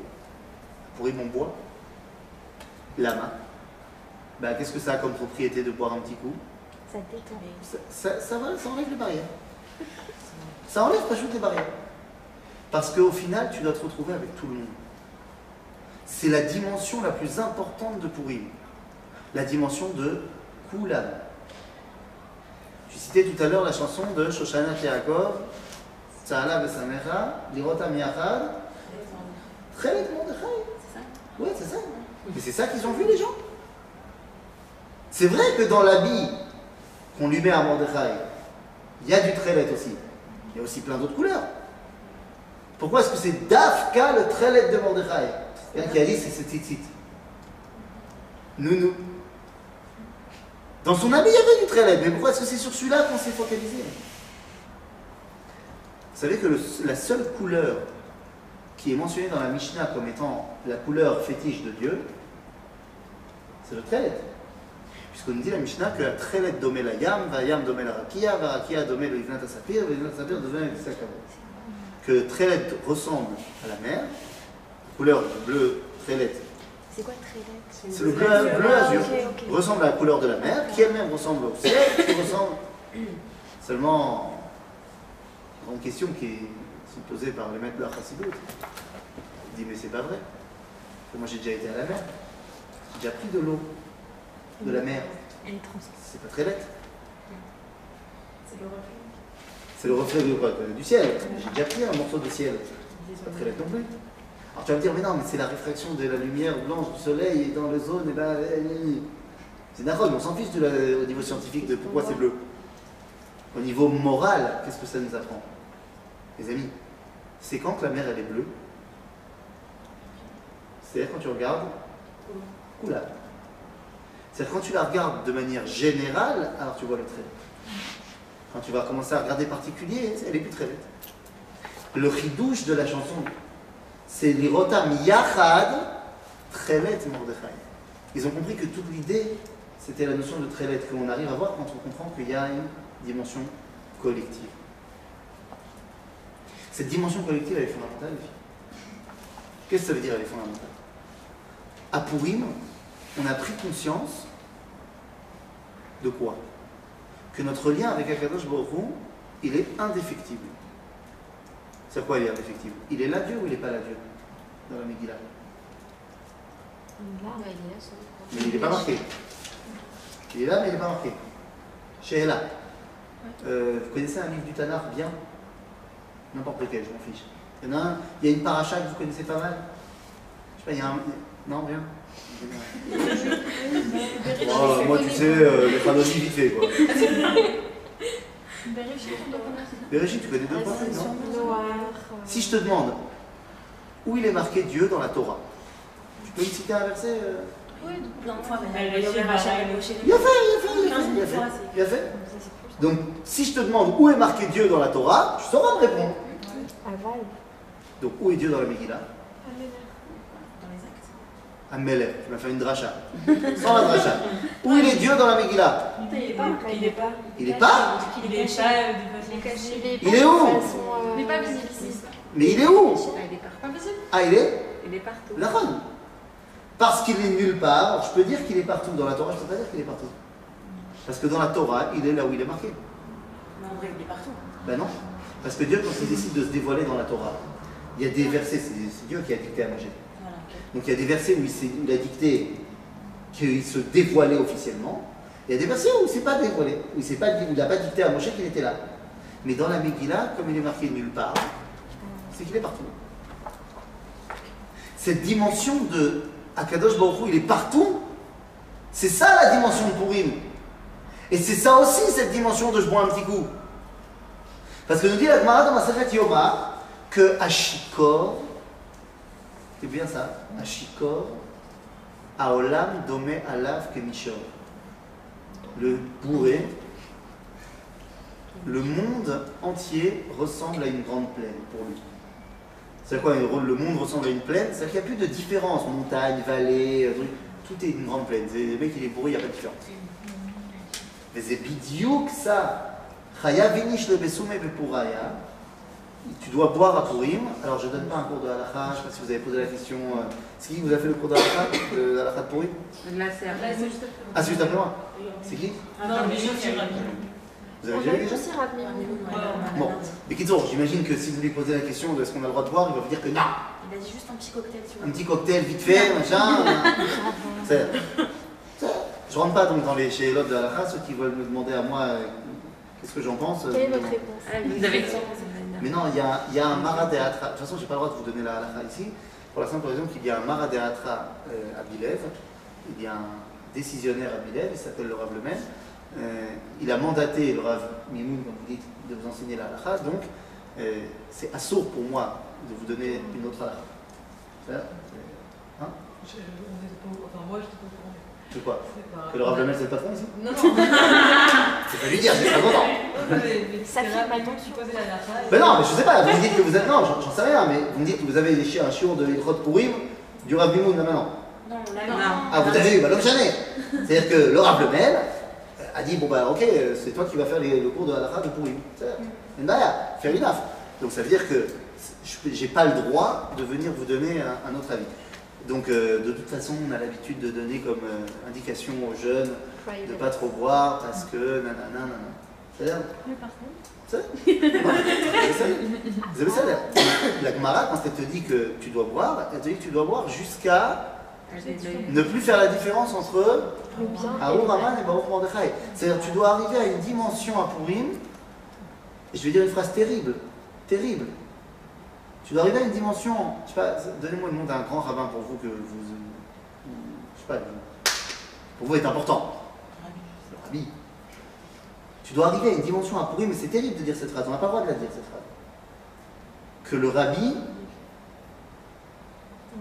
S1: pour mon bois, la Ben, qu'est-ce que ça a comme propriété de boire un petit coup
S7: Ça détend.
S1: ça, ça, ça enlève les barrières. Ça enlève, rajoute les barrières. Parce qu'au final, tu dois te retrouver avec tout le monde. C'est la dimension la plus importante de Purim. La dimension de Kulam. Tu citais tout à l'heure la chanson de Shoshana Yaakov, Tzala Besamecha, Lirota Miachad, Chelet Mordechai.
S2: C'est ça?
S1: Ouais, c'est ça. Mais c'est ça qu'ils ont vu, les gens? C'est vrai que dans l'habit qu'on lui met à Mordechai, il y a du trelet aussi. Il y a aussi plein d'autres couleurs. Pourquoi est-ce que c'est Dafka le trelet de Mordechai? Il y a qui a dit c'est ce tzitzit. Nounou. Dans son habit, il y avait du trelet. Mais pourquoi est-ce que c'est sur celui-là qu'on s'est focalisé? Vous savez que la seule couleur qui est mentionnée dans la Mishnah comme étant la couleur fétiche de Dieu, c'est le trelet. Puisqu'on nous dit la Mishnah que la trelet domé la yam, va yam domé la rakia, va rakia domé le ivnat sapir, va ivnat sapir domé le sakavot. Que le trelet ressemble à la mer, couleur bleu trelet,
S7: C'est quoi très
S1: c'est le bleu, bleu azur,
S7: ok.
S1: ressemble à la couleur de la mer, qui elle-même ressemble au ciel, qui ressemble seulement, grande question qui est sont posées par le maître de la Chassidut. Il dit, mais c'est pas vrai. Moi, j'ai déjà été à la mer. J'ai déjà pris de l'eau de la mer. C'est pas très bête.
S3: C'est le reflet.
S1: C'est le reflet quoi Du ciel. J'ai déjà pris un morceau de ciel. C'est pas très bête non plus. Alors tu vas me dire, mais non, mais c'est la réfraction de la lumière blanche du soleil et dans le zone, et ben. C'est d'accord, mais on s'en fiche de la- au niveau scientifique de pourquoi c'est bleu. Au niveau moral, qu'est-ce que ça nous apprend Les amis, c'est quand que la mer elle est bleue? C'est-à-dire quand tu regardes Oula. C'est-à-dire quand tu la regardes de manière générale, alors tu vois le trait. Quand tu vas commencer à regarder particulier, elle est plus très bête. Le ridouche de la chanson, c'est l'Irotam Yachad Trelet Mordechai. Ils ont compris que toute l'idée, c'était la notion de Trelet, qu'on arrive à voir quand on comprend qu'il y a une dimension collective. Cette dimension collective, elle est fondamentale, les. Qu'est-ce que ça veut dire, elle est fondamentale? À Purim, on a pris conscience de quoi Que notre lien avec Akadosh Hu, il est indéfectible. C'est quoi il est indéfectible? Il est là Dieu ou il n'est pas là Dieu Dans la Megillah?
S5: Là.
S1: Mais il n'est pas marqué. Il est là, mais il n'est pas marqué. Sheila. Euh, vous connaissez un livre du Tanar bien? N'importe lequel, je m'en fiche. Il y en a un, il y a une paracha que vous connaissez pas mal? Je sais pas, il y a un. Non, rien Oh, Moi, tu sais, euh, les chronologies vite fait, quoi. Bereshit, tu connais deux points non
S7: Noir.
S1: Si je te demande où il est marqué Dieu dans la Torah, tu peux me citer un verset euh
S2: Oui, plein de fois, mais
S1: Il a fait, il a fait, il a fait, il a fait. Il a fait. Donc, si je te demande où est marqué Dieu dans la Torah, tu sauras me répondre.
S7: Aval.
S1: Donc, où est Dieu dans la Megillah? Amelech, tu m'as fait une dracha. Sans la dracha. Où il est Dieu dans la Megillah?
S3: Il est pas. Il est pas.
S1: Il est pas?
S3: Il est pas euh.
S1: Il est où?
S6: Il n'est pas visible ici.
S1: Mais il est où?
S8: Ah, il est.
S1: Ah, il est?
S8: Il est partout.
S1: La Ron. Parce qu'il est nulle part, je peux dire qu'il est partout. Dans la Torah, je ne peux pas dire qu'il est partout. Parce que dans la Torah, il est là où il est marqué.
S2: Mais en vrai, il est partout.
S1: Ben non. Parce que Dieu, quand il décide de se dévoiler dans la Torah, il y a des versets, c'est c'est Dieu qui a dicté à Moshe. Donc il y a des versets où il, a dicté qu'il se dévoilait officiellement. Il y a des versets où il ne s'est pas dévoilé, où il n'a pas, dicté à Moshe qu'il était là. Mais dans la Megillah, comme il est marqué nulle part, c'est qu'il est partout. Cette dimension de Akadosh Baruch il est partout. C'est ça la dimension de Purim. Et c'est ça aussi cette dimension de je bois un petit coup. Parce que nous dit la Gemara dans Maseret Yoma que Ashikor, c'est bien ça, Ashikor, Aolam Domé Alav Kemishor. Le bourré, le monde entier ressemble à une grande plaine pour lui. C'est quoi Le monde ressemble à une plaine, c'est-à-dire qu'il n'y a plus de différence, montagne, vallée, euh, truc. tout est une grande plaine. Le mec il est bourré, il n'y a pas de différence. Mais c'est bidiouk ça. Chaya vinish le besume bepuraya. Tu dois boire à Purim. Alors je ne donne pas un cours de halakha, je ne sais pas si vous avez posé la question. euh, C'est qui qui vous a fait le cours de halakha, de halakha de Purim?
S8: Là, c'est
S3: Là,
S8: après.
S3: c'est juste après.
S1: Ah, c'est juste après moi C'est qui?
S3: Non, mais je suis ravi.
S1: Vous avez déjà vu
S7: eu
S1: déjà
S7: Rabbi.
S1: Bon, mais Kitsour, j'imagine que si vous lui posez la question de est-ce qu'on a le droit de boire, il va vous dire que non.
S2: Il a dit juste un petit cocktail sur
S1: Un petit cocktail vite fait, machin. (laughs) C'est- Je rentre pas donc dans les chez l'autre de halakha, ceux qui veulent me demander à moi euh, qu'est-ce que j'en pense. euh,
S7: Quelle est votre réponse?
S8: Ah, vous avez
S1: Mais non, il y a, il y a un maradéatra. De toute façon, je n'ai pas le droit de vous donner la halakha ici, pour la simple raison qu'il y a un maradéatra euh, à Bilev. Il y a un décisionnaire à Bilev, il s'appelle le Rav Lemen. Euh, il a mandaté le Rav Mimoun, comme vous dites, de vous enseigner la halakha. Donc, euh, c'est assourd pour moi de vous donner une autre halakha. Hein
S4: Je- on était pas au- Enfin, moi, j'étais
S1: C'est quoi
S4: C'est pas-
S1: Que le Rav c'est le patron ici
S4: Non, non. (laughs)
S1: C'est pas lui dire, j'ai pas content.
S7: Ça
S4: c'est
S7: fait
S4: que tu posais la lacha.
S1: Ben non, mais je sais pas, vous me dites que vous êtes. Non, j'en sais rien, mais vous me dites que vous avez léché un chiot de Ilchot Purim du Rav Mimoun là maintenant.
S2: Non, on l'a
S8: Non.
S1: Ah, vous avez eu, bah donc jamais. C'est-à-dire que le Rav a dit bon bah ok, c'est toi qui vas faire les- le cours de halakha de Purim. C'est Ndaya, fair enough. Donc ça veut dire que je- j'ai pas le droit de venir vous donner un, un autre avis. Donc euh, de toute façon, on a l'habitude de donner comme euh, indication aux jeunes de ne pas trop boire parce que nanana, nanana. Ça
S3: l'air Ça Vous
S1: avez ça La Gemara, quand elle te dit que tu dois boire, elle te dit que tu dois boire jusqu'à ne plus faire la différence entre Haroun Raman et Baruch Mordechai. C'est-à-dire tu dois arriver à une dimension à Purim, et je vais dire une phrase terrible, terrible, tu dois arriver à une dimension, je sais pas, donnez-moi le nom d'un grand rabbin pour vous que vous, je sais pas, pour vous est important. Le rabbi. Tu dois arriver à une dimension à Purim, mais c'est terrible de dire cette phrase, on n'a pas le droit de la dire cette phrase. Que le rabbi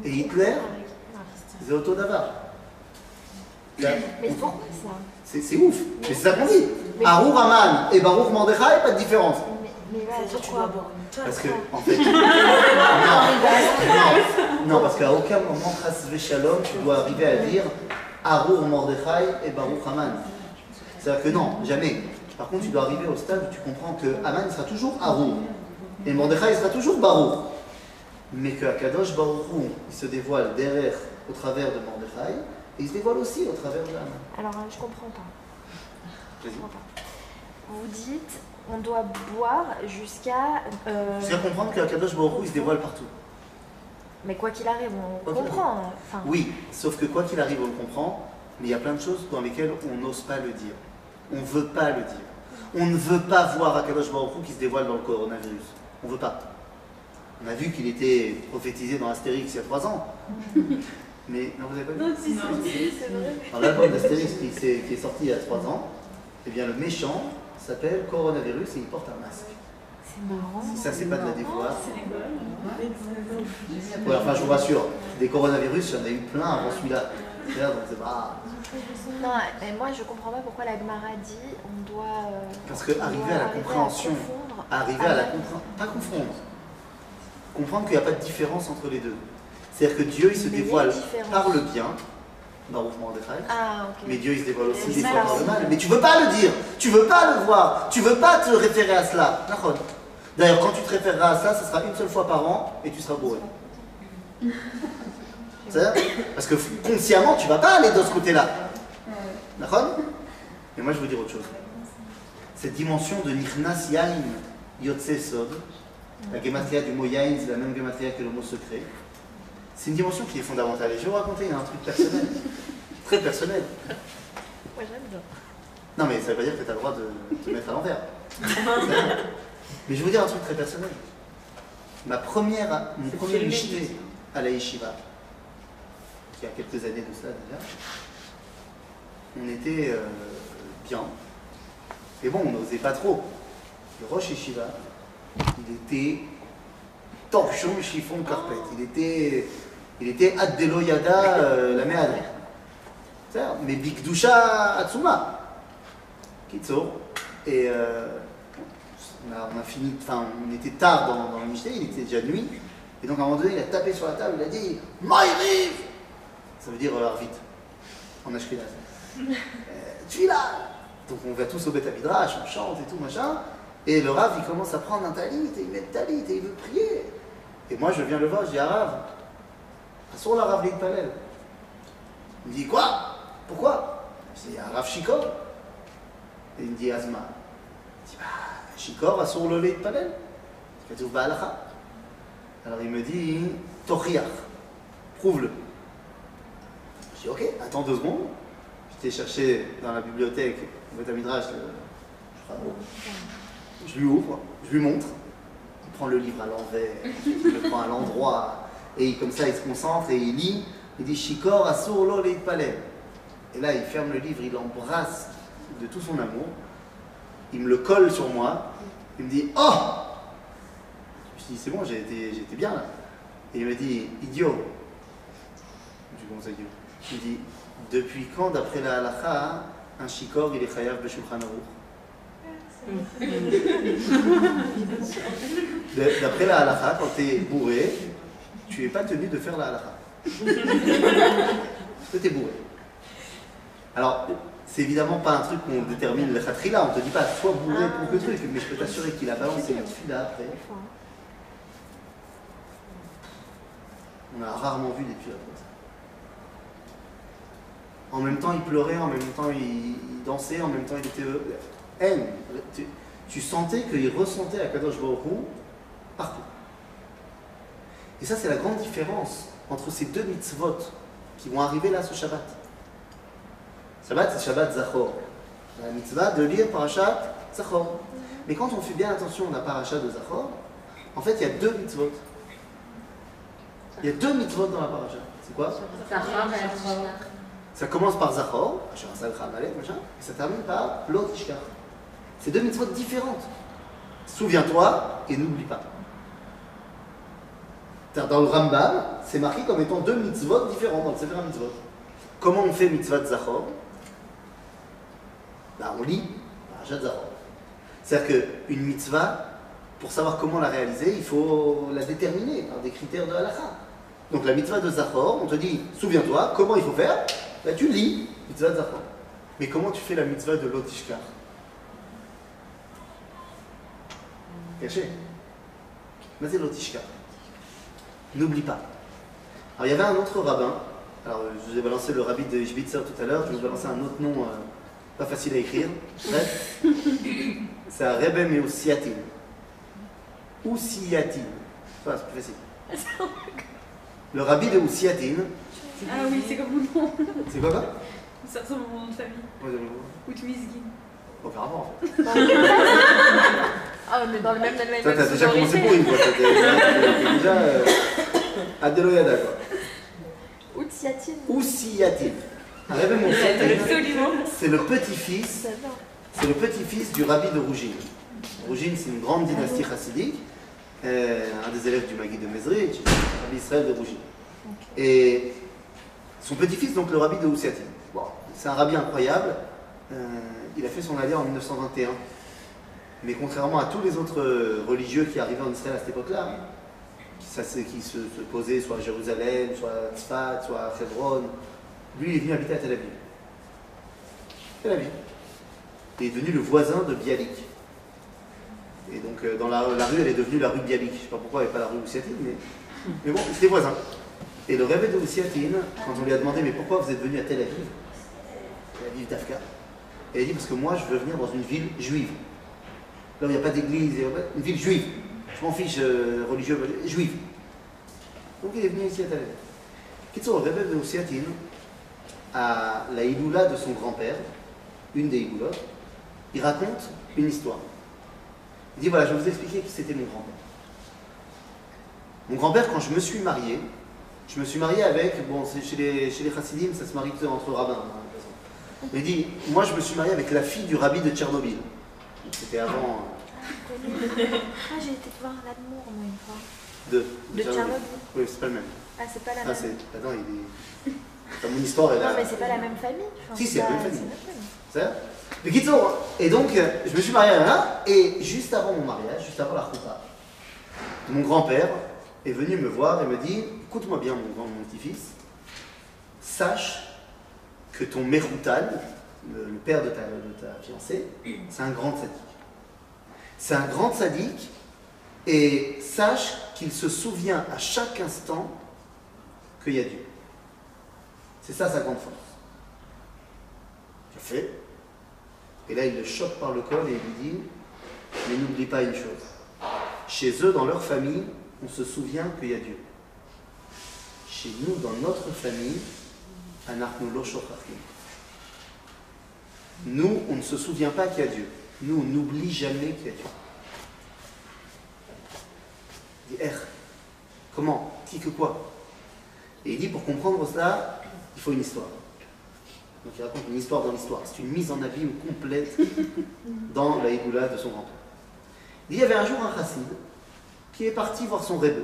S1: et Hitler, c'est auto d'avar.
S7: Mais pourquoi ça?
S1: C'est ouf, mais c'est ça qu'on dit. Arour Aman et Baruch Mordechai, pas de différence.
S7: Mais,
S2: que tu dois
S7: pourquoi
S2: boire une tasse.
S1: Parce que, en fait. (laughs) non, non, parce qu'à aucun moment, Chas Shalom, tu dois arriver à dire Arour Mordechai et Baruch Aman. C'est-à-dire que non, jamais. Par contre, tu dois arriver au stade où tu comprends que Aman sera toujours Arour et Mordechai sera toujours Baruch. Mais qu'à Kadosh Baruch Hu, il se dévoile derrière au travers de Mordechai et il se dévoile aussi au travers de Aman.
S7: Alors, je comprends pas. Je comprends pas. Vous dites, on doit boire jusqu'à. euh,
S1: Jusqu'à comprendre qu'à Kadosh Baruch il se dévoile partout.
S7: mais quoi qu'il arrive, on
S1: Quoi
S7: comprend. Enfin,
S1: Oui, sauf que quoi qu'il arrive, on le comprend, mais il y a plein de choses dans lesquelles on n'ose pas le dire. On ne veut pas le dire. On ne veut pas voir Akadosh Baruch qui se dévoile dans le coronavirus. On ne veut pas. On a vu qu'il était prophétisé dans Astérix il y a trois ans. (laughs) Mais non, vous avez pas vu
S4: Non, si, si, c'est vrai.
S1: Dans l'album d'Astérix qui, qui est sorti il y a trois ans, eh bien le méchant s'appelle coronavirus et il porte un masque.
S7: c'est marrant.
S1: Si ça, c'est pas de la.
S4: C'est
S1: Ouais, enfin, je vous rassure, des coronavirus, j'en ai eu plein avant celui-là. Donc c'est pas.
S7: Non, mais moi je comprends pas pourquoi la Gemara dit on doit. euh,
S1: Parce que arriver à la compréhension, arriver à la comprendre, pas confondre, comprendre qu'il n'y a pas de différence entre les deux. C'est-à-dire que Dieu il se
S7: Mais
S1: dévoile par le bien, Baruch Mordechai,
S7: Ah, ok.
S1: mais Dieu il se dévoile aussi des fois par le mal. Mais tu veux pas le dire, tu veux pas le voir, tu veux pas te référer à cela. D'ailleurs, quand tu te référeras à ça, ce sera une seule fois par an et tu seras bourré. (laughs) Parce que consciemment, tu vas pas aller de ce côté-là. D'accord Mais moi, je veux dire autre chose. Cette dimension de Nichnas Yain Yotse Sod, la gematria du mot Yain, c'est la même gematria que le mot secret. C'est une dimension qui est fondamentale. Et je vais vous raconter un truc personnel, (laughs) très personnel.
S7: Moi j'aime bien.
S1: Non, mais ça veut pas dire que tu as le droit de te mettre à l'envers. (laughs) mais je vais vous dire un truc très personnel. Ma première, mon premier michté à la yeshiva, il y a quelques années de cela déjà, on était euh, bien. Et bon, on n'osait pas trop. Le Roche Yeshiva, il était torchon chiffon carpet. Il était, il était Addelo Yada, euh, la. C'est-à-dire, Mais Bikdusha Atsuma. Kitso. Et euh, on, a, on a fini, enfin, on était tard dans, dans le il était déjà nuit. Et donc à un moment donné, il a tapé sur la table, il a dit Maïriv Ça veut dire euh, Arvit, en Ashkenaz. (laughs) Euh, tu es là Donc on va tous au Beth Midrash, on chante et tout, machin. Et le Rav, il commence à prendre un talit, et il met le talit, et il veut prier. Et moi, je viens le voir, je dis à Rav, Assur la Rav Palel. Il me dit Quoi? Pourquoi? Je dis Rav Shikor. Et il me dit Azma. Je dis Bah, Shikor, Assur le Palel. C'est tout Ba'alacha. Alors il me dit Tochiach, prouve-le. Je dis Ok, attends deux secondes. J'étais chercher dans la bibliothèque, Midrash, le Shulchan Aruch. Je lui ouvre, je lui montre. Prend le livre à l'envers, il le prend à l'endroit, et comme ça il se concentre et il lit. Il dit Shikor Asur Lo Leitpalel. Et là il ferme le livre, il l'embrasse de tout son amour. Il me le colle sur moi. Il me dit Oh Je dit C'est bon, été bien là. Et il me dit Idiot. Je dis Comment ça, idiot Il me dit Depuis quand, d'après la halakha, un shikor il est chayav b'shulchan aruch? D'après la halakha, quand tu es bourré, tu n'es pas tenu de faire la halakha. Parce que tu es bourré. Alors, c'est évidemment pas un truc qu'on détermine le khatrila, on te dit pas sois bourré pour que truc, mais je peux t'assurer qu'il a balancé une fila après. On a rarement vu des pilotes comme ça. En même temps, il pleurait, en même temps, il, dansait, en même temps, il était heureux. Haine. Tu, tu sentais qu'il ressentait à Kadosh Baruch partout. Et ça, c'est la grande différence entre ces deux mitzvot qui vont arriver là ce Shabbat. Shabbat, c'est Shabbat Zachor. La mitzvah de lire Parashat Zachor. Mais quand on fait bien attention à la Parashat de Zachor, en fait, il y a deux mitzvot. Il y a deux mitzvot dans la Parashat. C'est quoi?
S8: Zachor et Zachor.
S1: Ça commence par Zachor, machin, et ça termine par Lot Ishkar. C'est deux mitzvot différentes. Souviens-toi et n'oublie pas. Dans le Rambam, c'est marqué comme étant deux mitzvot différents Mitzvot. Comment on fait mitzvah Zachor? Bah, On lit Parashat Zachor. C'est-à-dire qu'une mitzvah, pour savoir comment la réaliser, il faut la déterminer par des critères de halakha. Donc la mitzvah de Zachor, on te dit, souviens-toi, comment il faut faire? Bah tu lis, mitzvah de Zachor. Mais comment tu fais la mitzvah de Lotishkar? Caché. Mais c'est Lotishkar. N'oublie pas. Alors il y avait un autre rabbin, alors je vous ai balancé le rabbi de Ishbitzer tout à l'heure, je vous balancer un autre nom euh, pas facile à écrire. Bref, (laughs) c'est un Rebbe Meusiatin. Ousiatin. Voilà, c'est plus facile. Le rabbi de Ousiatin,
S3: Ah oui, c'est comme mon nom.
S1: c'est quoi quoi
S3: Ça ressemble à mon nom de famille.
S1: Ouais.
S3: Outmisgin.
S1: Aucun rapport en fait. (laughs)
S7: Ah, on est dans le même domaine.
S1: Toi, t'as déjà commencé pour une fois. T'es déjà euh, Adeloyada quoi.
S7: Outsiatine.
S1: Rebbe Meusiatin, c'est le petit-fils. C'est le petit-fils du rabbi de Rougine. Rougine, c'est une grande dynastie chassidique, euh, un des élèves du Magui de Mezrich, le rabbi Israël de Rougine. Et son petit-fils, donc le rabbi de Oussiatin. Bon, c'est un rabbi incroyable. Euh, il a fait son allié en 1921. Mais contrairement à tous les autres euh, religieux qui arrivaient en Israël à cette époque-là, c'est- qui se, posaient soit à Jérusalem, soit à Tzfat, soit à Hebron, lui, il est venu habiter à Tel Aviv. Tel Aviv. Il est devenu le voisin de Bialik. Et donc, euh, dans la, rue, elle est devenue la rue Bialik. Je ne sais pas pourquoi, n'y avait pas la rue Oussiatine, mais, mais bon, c'était voisin. Et le rêve de Oussiatine, quand on lui a demandé, mais pourquoi vous êtes venu à Tel Aviv? Tel Aviv d'Afka. Et il a dit, parce que moi, je veux venir dans une ville juive. Là où il n'y a pas d'église, une ville juive. Je m'en fiche, euh, religieux, juive. Donc il est venu ici à Tel Aviv. Kitsour, rêve de Oussiatine, à la Iloula de son grand-père, une des Iloulotes, il raconte une histoire. Il dit voilà, je vais vous expliquer qui c'était mon grand-père. Mon grand-père, quand je me suis marié, je me suis marié avec, bon, c'est chez les, chez les chassidim, ça se marie entre rabbins. hein, de toute façon. Il dit, moi je me suis marié avec la fille du rabbi de Tchernobyl. C'était avant
S7: Ah, j'ai été voir l'amour, moi, une fois.
S1: euh, de,
S7: De Tchernobyl.
S1: Oui, c'est pas le même.
S7: Ah, c'est pas la
S1: Ah,
S7: même.
S1: c'est. Attends, il est. Enfin, mon histoire est là.
S7: Non, mais c'est pas la même famille.
S1: Si, c'est la même famille.
S7: c'est la même famille.
S1: C'est ça Mais Kitsour, et donc, euh, je me suis marié à là, et juste avant mon mariage, juste avant la choupa, mon grand-père est venu me voir et me dit Écoute-moi bien, mon grand, mon petit-fils, sache que ton Meroutal, le, le père de ta, de ta fiancée, c'est un grand sadique. C'est un grand sadique, et sache qu'il se souvient à chaque instant qu'il y a Dieu. C'est ça sa grande force. Je fais. Et là, il le choque par le col et il lui dit Mais n'oublie pas une chose. Chez eux, dans leur famille, on se souvient qu'il y a Dieu. Chez nous, dans notre famille, lo shochachim. Nous, on ne se souvient pas qu'il y a Dieu. Nous, on n'oublie jamais qu'il y a Dieu. Il dit Er, comment? Qui que quoi? Et il dit pour comprendre cela, il faut une histoire. Donc il raconte une histoire dans l'histoire. C'est une mise en abîme complète (laughs) dans la Igoula de son grand-père. Il y avait un jour un chassid qui est parti voir son rêve.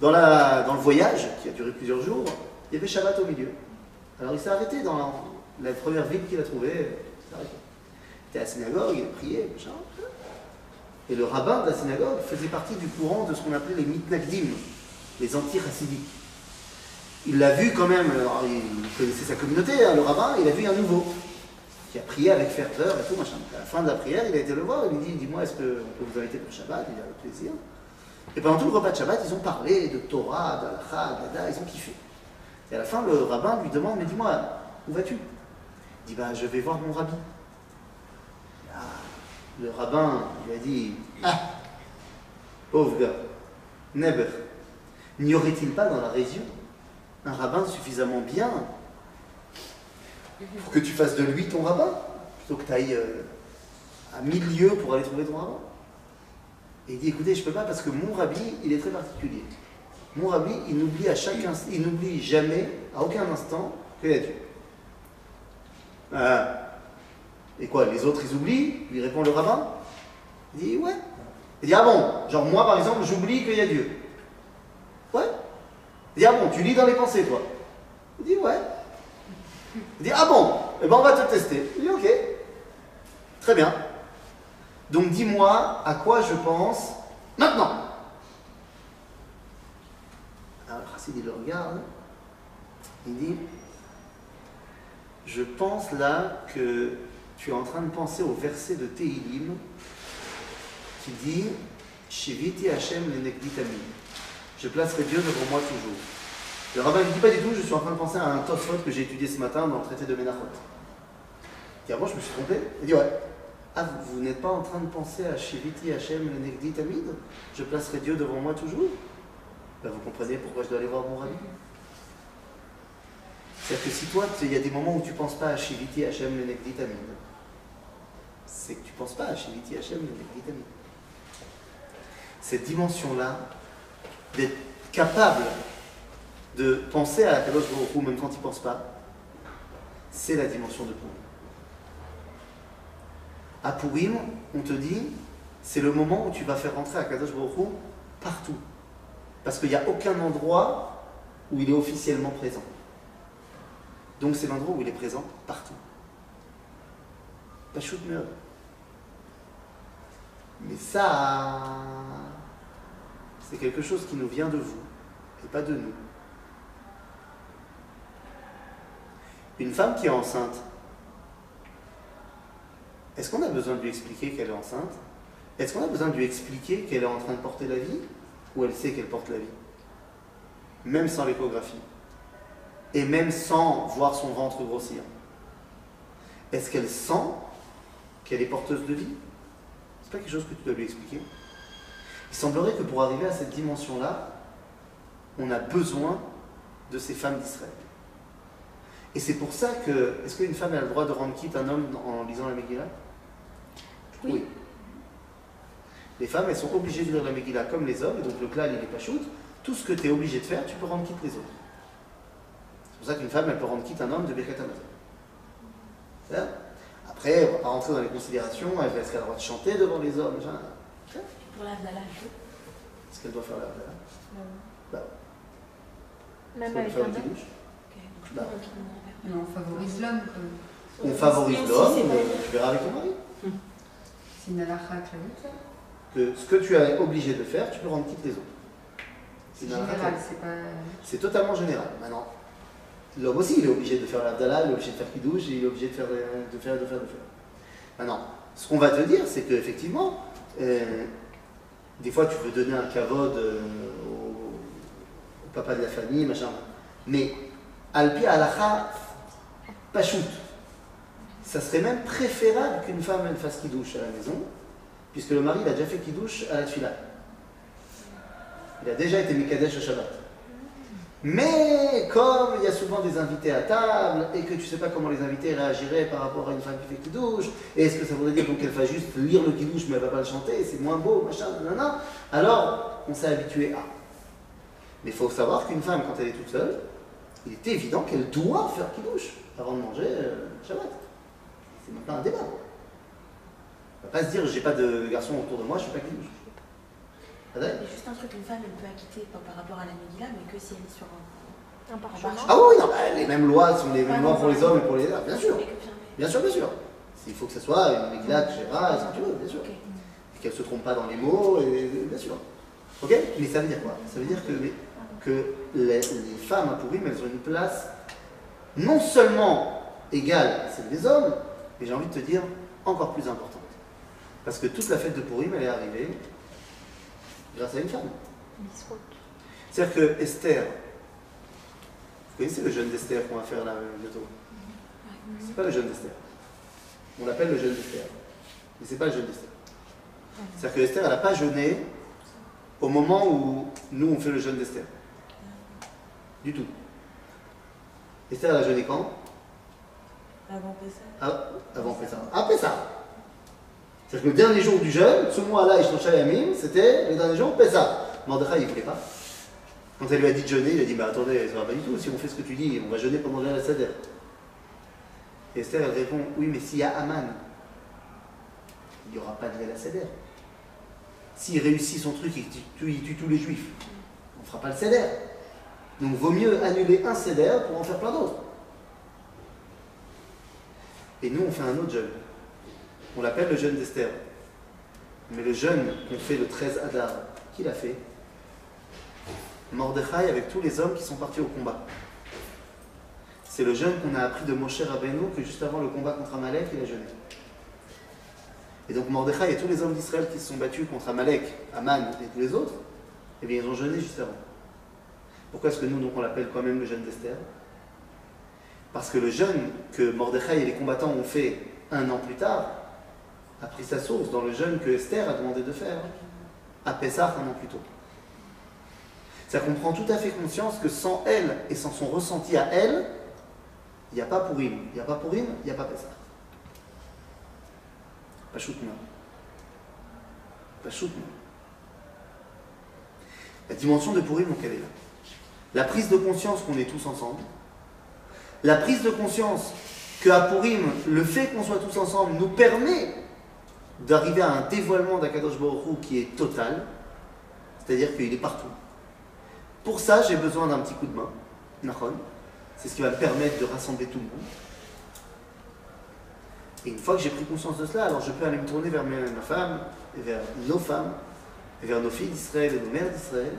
S1: Dans, dans le voyage, qui a duré plusieurs jours, il y avait Shabbat au milieu. Alors il s'est arrêté dans la, première ville qu'il a trouvée. Il était à la synagogue, il a prié, machin. Et le rabbin de la synagogue faisait partie du courant de ce qu'on appelait les mitnagdim, les anti-chassidiques. Il l'a vu quand même, alors il connaissait sa communauté, hein, le rabbin, il a vu un nouveau, qui a prié avec ferveur et tout, machin. À la fin de la prière, il a été le voir, il lui dit, dis-moi, est-ce qu'on peut vous inviter pour Shabbat? Il dit, avec plaisir. Et pendant tout le repas de Shabbat, ils ont parlé de Torah, d'Alakha, d'Ada, ils ont kiffé. Et à la fin, le rabbin lui demande, mais dis-moi, où vas-tu? Dit, bah, je vais voir mon rabbi. Ah, le rabbin lui a dit Ah, pauvre gars, Neber, n'y aurait-il pas dans la région un rabbin suffisamment bien pour que tu fasses de lui ton rabbin plutôt que tu ailles euh, à mille lieues pour aller trouver ton rabbin? Et il dit Écoutez, je ne peux pas parce que mon rabbi, il est très particulier. Mon rabbi, il n'oublie à chaque instant, il n'oublie jamais, à aucun instant, qu'il y a Dieu. Ah. Et quoi, les autres ils oublient Lui répond le rabbin. Il dit ouais. Il dit ah bon, genre moi par exemple j'oublie qu'il y a Dieu. Ouais. Il dit ah bon, tu lis dans les pensées toi. Il dit ouais. Il dit ah bon, eh ben on va te tester. Il dit ok. Très bien. Donc dis-moi à quoi je pense maintenant. Alors Chassid il le regarde. Il dit je pense là que tu es en train de penser au verset de Tehilim qui dit Shiviti Hashem lenekditamim. Je placerai Dieu devant moi toujours. Le rabbin ne dit pas du tout, je suis en train de penser à un Tosfot que j'ai étudié ce matin dans le traité de Menachot. Il je me suis trompé Il dit, ouais. Ah, vous, n'êtes pas en train de penser à Shiviti Hashem lenekditamid Je placerai Dieu devant moi toujours? Ben, Vous comprenez pourquoi je dois aller voir mon rabbi c'est-à-dire que si toi, il y a des moments où tu ne penses pas à Shiviti Hashem le Nekditamid, c'est que tu ne penses pas à Shiviti Hashem le Nekditamid. Cette dimension-là, d'être capable de penser à Kadosh Baruch même quand tu ne penses pas, c'est la dimension de Purim. À Purim, on te dit, c'est le moment où tu vas faire rentrer à Kadosh Baruch partout. Parce qu'il n'y a aucun endroit où il est officiellement présent. Donc c'est l'endroit où il est présent partout. Pas shoot Mais ça, c'est quelque chose qui nous vient de vous et pas de nous. Une femme qui est enceinte, est-ce qu'on a besoin de lui expliquer qu'elle est enceinte? Est-ce qu'on a besoin de lui expliquer qu'elle est en train de porter la vie Ou elle sait qu'elle porte la vie? Même sans l'échographie et même sans voir son ventre grossir Est-ce qu'elle sent qu'elle est porteuse de vie? C'est pas quelque chose que tu dois lui expliquer. Il semblerait que pour arriver à cette dimension-là, on a besoin de ces femmes d'Israël. Et c'est pour ça que, est-ce qu'une femme a le droit de rendre quitte un homme en lisant la Megillah? Oui. Les femmes, elles sont obligées de lire la Megillah comme les hommes, et donc le clan, il n'est pas shoot. Tout ce que tu es obligé de faire, tu peux rendre quitte les autres. C'est pour ça qu'une femme, elle peut rendre quitte un homme de Birkat Hamazon. Après, on ne va pas rentrer dans les considérations, est-ce qu'elle a le droit de chanter devant les hommes
S2: Pour l'Avdala,
S1: Est-ce qu'elle doit faire l'Avdala
S7: Non.
S1: Bah.
S7: Même avec un homme?
S1: Bah.
S2: la
S6: on favorise l'homme.
S1: On favorise l'homme, tu verras avec ton mari.
S6: C'est une halakha.
S1: Que ce que tu es obligé de faire, tu peux rendre quitte les autres.
S6: C'est général, pas.
S1: C'est totalement général. Maintenant, l'homme aussi, il est obligé de faire l'Abdallah, il est obligé de faire Kiddush, et il est obligé de faire, de faire, de faire, de faire. Maintenant, ce qu'on va te dire, c'est qu'effectivement, euh, des fois, tu veux donner un kavod euh, au, papa de la famille, machin. Mais, alpi alacha, pas shoot. Ça serait même préférable qu'une femme elle fasse Kiddush à la maison, puisque le mari, il a déjà fait Kiddush à la tfila. Il a déjà été Mikadesh au Shabbat. Mais comme il y a souvent des invités à table et que tu ne sais pas comment les invités réagiraient par rapport à une femme qui fait kidouche, et est-ce que ça voudrait dire qu'elle va juste lire le kidouche mais elle ne va pas le chanter, c'est moins beau, machin, nanana, alors on s'est habitué à. Mais il faut savoir qu'une femme, quand elle est toute seule, il est évident qu'elle doit faire kidouche avant de manger euh, Shabbat. C'est même pas un débat. On ne va pas se dire j'ai pas de garçon autour de moi, je ne fais pas kidouche.
S2: Mais juste un truc, une femme, elle peut acquitter par par rapport à la Megillah, mais que si elle est sur un.
S7: Un parchemin.
S1: Ah oui, non, bah, les mêmes lois sont les mêmes lois pour les hommes et pour les femmes, bien sûr. Bien sûr, bien sûr. Il faut que ce soit une Megillah, Gérard, ce que tu veux, bien sûr. Et qu'elle ne se trompe pas dans les mots, et, bien sûr. Ok? Mais ça veut dire quoi? Ça veut dire que, les, que les, les femmes à Pourim, elles ont une place non seulement égale à celle des hommes, mais j'ai envie de te dire encore plus importante. Parce que toute la fête de Pourim, elle est arrivée grâce à une femme. C'est-à-dire que Esther, vous connaissez le jeûne d'Esther qu'on va faire là bientôt C'est pas le jeûne d'Esther. On l'appelle le jeûne d'Esther. Mais ce n'est pas le jeûne d'Esther. C'est-à-dire que Esther, elle n'a pas jeûné au moment où nous, on fait le jeûne d'Esther. Du tout. Esther, elle a jeûné quand?
S2: Avant Pessah.
S1: Ah, Avant Pessah. Après ça. C'est-à-dire que le dernier jour du jeûne, ce mois-là, c'était le dernier jour Pessah. Mordechai, il ne voulait pas. Quand elle lui a dit de jeûner, il a dit Bah attendez, ça va pas du tout. Si on fait ce que tu dis, on va jeûner pendant la Seder. Et Esther, elle répond Oui, mais s'il y a Aman, il n'y aura pas de la Seder. S'il réussit son truc il tue tous les juifs, on ne fera pas le Seder. Donc vaut mieux annuler un Seder pour en faire plein d'autres. Et nous, on fait un autre jeûne. On l'appelle le jeûne d'Esther. Mais le jeûne qu'on fait le 13 Adar, qui l'a fait? Mordechai avec tous les hommes qui sont partis au combat. C'est le jeûne qu'on a appris de Moshe Rabbeinu que juste avant le combat contre Amalek, il a jeûné. Et donc Mordechai et tous les hommes d'Israël qui se sont battus contre Amalek, Aman et tous les autres, eh bien ils ont jeûné juste avant. Pourquoi est-ce que nous, on l'appelle quand même le jeûne d'Esther? Parce que le jeûne que Mordechai et les combattants ont fait un an plus tard a pris sa source dans le jeûne que Esther a demandé de faire à Pessah un an plus tôt. C'est-à-dire qu'on prend tout à fait conscience que sans elle et sans son ressenti à elle, il n'y a pas Purim. Il n'y a pas Purim, il n'y a pas Pessah. Pas choutna. Pas choutna. La dimension de Purim, donc elle est là. La prise de conscience qu'on est tous ensemble. La prise de conscience qu'à Purim, le fait qu'on soit tous ensemble nous permet d'arriver à un dévoilement d'Akadosh Baruch Hu qui est total, c'est-à-dire qu'il est partout. Pour ça, j'ai besoin d'un petit coup de main, Nahon. C'est ce qui va me permettre de rassembler tout le monde. Et une fois que j'ai pris conscience de cela, alors je peux aller me tourner vers ma femme, vers nos femmes, vers nos filles d'Israël et nos mères d'Israël,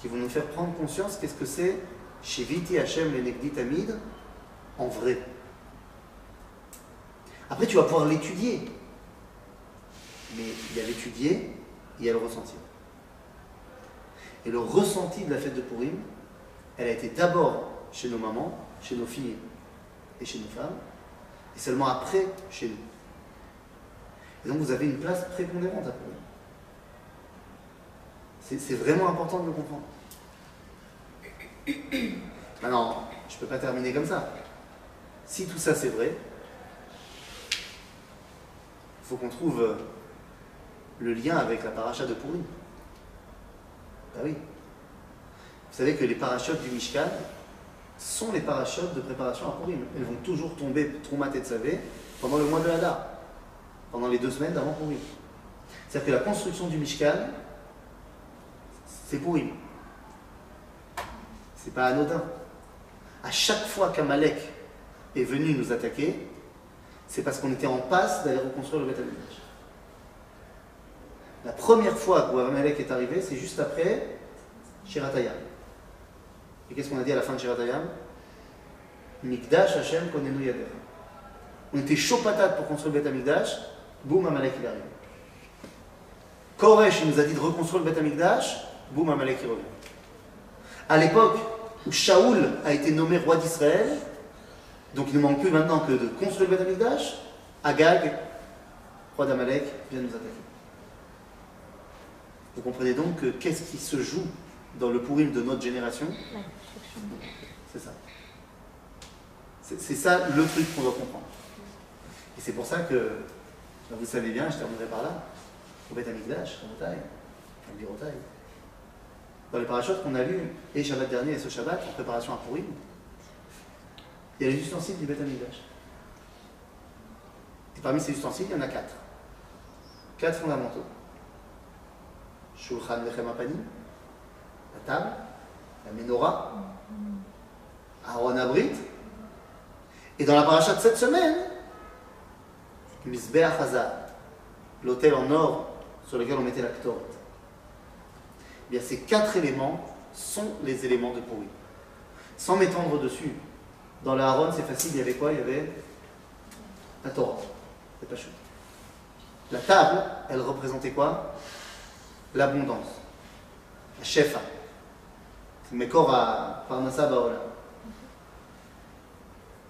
S1: qui vont nous faire prendre conscience qu'est-ce que c'est chez Viti Hachem le Negdit Amid en vrai. Après, tu vas pouvoir l'étudier. Mais il y a l'étudier il y a le ressentir. Et le ressenti de la fête de Purim, elle a été d'abord chez nos mamans, chez nos filles et chez nos femmes, et seulement après chez nous. Et donc vous avez une place prépondérante à Purim. C'est c'est vraiment important de le comprendre. Maintenant, je ne peux pas terminer comme ça. Si tout ça c'est vrai, il faut qu'on trouve euh, le lien avec la paracha de Purim. Ben oui. Vous savez que les parachutes du Mishkan sont les parachutes de préparation à Purim. Elles vont toujours tomber Troumat et Tzavé pendant le mois de Hadar, pendant les deux semaines d'avant Purim. C'est-à-dire que la construction du Mishkan, c'est Purim. C'est pas anodin. À chaque fois qu'Amalek est venu nous attaquer, c'est parce qu'on était en passe d'aller reconstruire le Beth. La première fois où Amalek est arrivé, c'est juste après Shiratayam. Et qu'est-ce qu'on a dit à la fin de Shiratayam? Mikdash Hashem Konenu Yader. On était chaud patate pour construire le Beth boum, Amalek il arrive. Koresh, il nous a dit de reconstruire le Beth Amikdash, boum, Amalek il revient. À l'époque où Shaoul a été nommé roi d'Israël, donc il ne manque plus maintenant que de construire le Beth Amikdash, Agag, roi d'Amalek, vient nous attaquer. Vous comprenez donc que qu'est-ce qui se joue dans le Purim de notre génération C'est ça. C'est ça le truc qu'on doit comprendre. Et c'est pour ça que, vous savez bien, je terminerai par là, au Beth Amikdash, au Rotaï, au Birotaï, dans les parachutes qu'on a lus, et Shabbat dernier et ce Shabbat, en préparation à Purim, il y a les ustensiles du Beth Amikdash. Et parmi ces ustensiles, il y en a quatre. Quatre fondamentaux. Shulchan Lechem Apani, la table, la menorah, Aaron Abrit, et dans la paracha de cette semaine, Mizbeach Hazar, l'autel en or sur lequel on mettait la Ktoret. Eh bien, ces quatre éléments sont les éléments de Purim. Sans m'étendre dessus, dans le Aaron, c'est facile, il y avait quoi? Il y avait la Torah, c'est pas chou. La table, elle représentait quoi? L'abondance, la shefa. C'est Mekor à Parnassa Baola.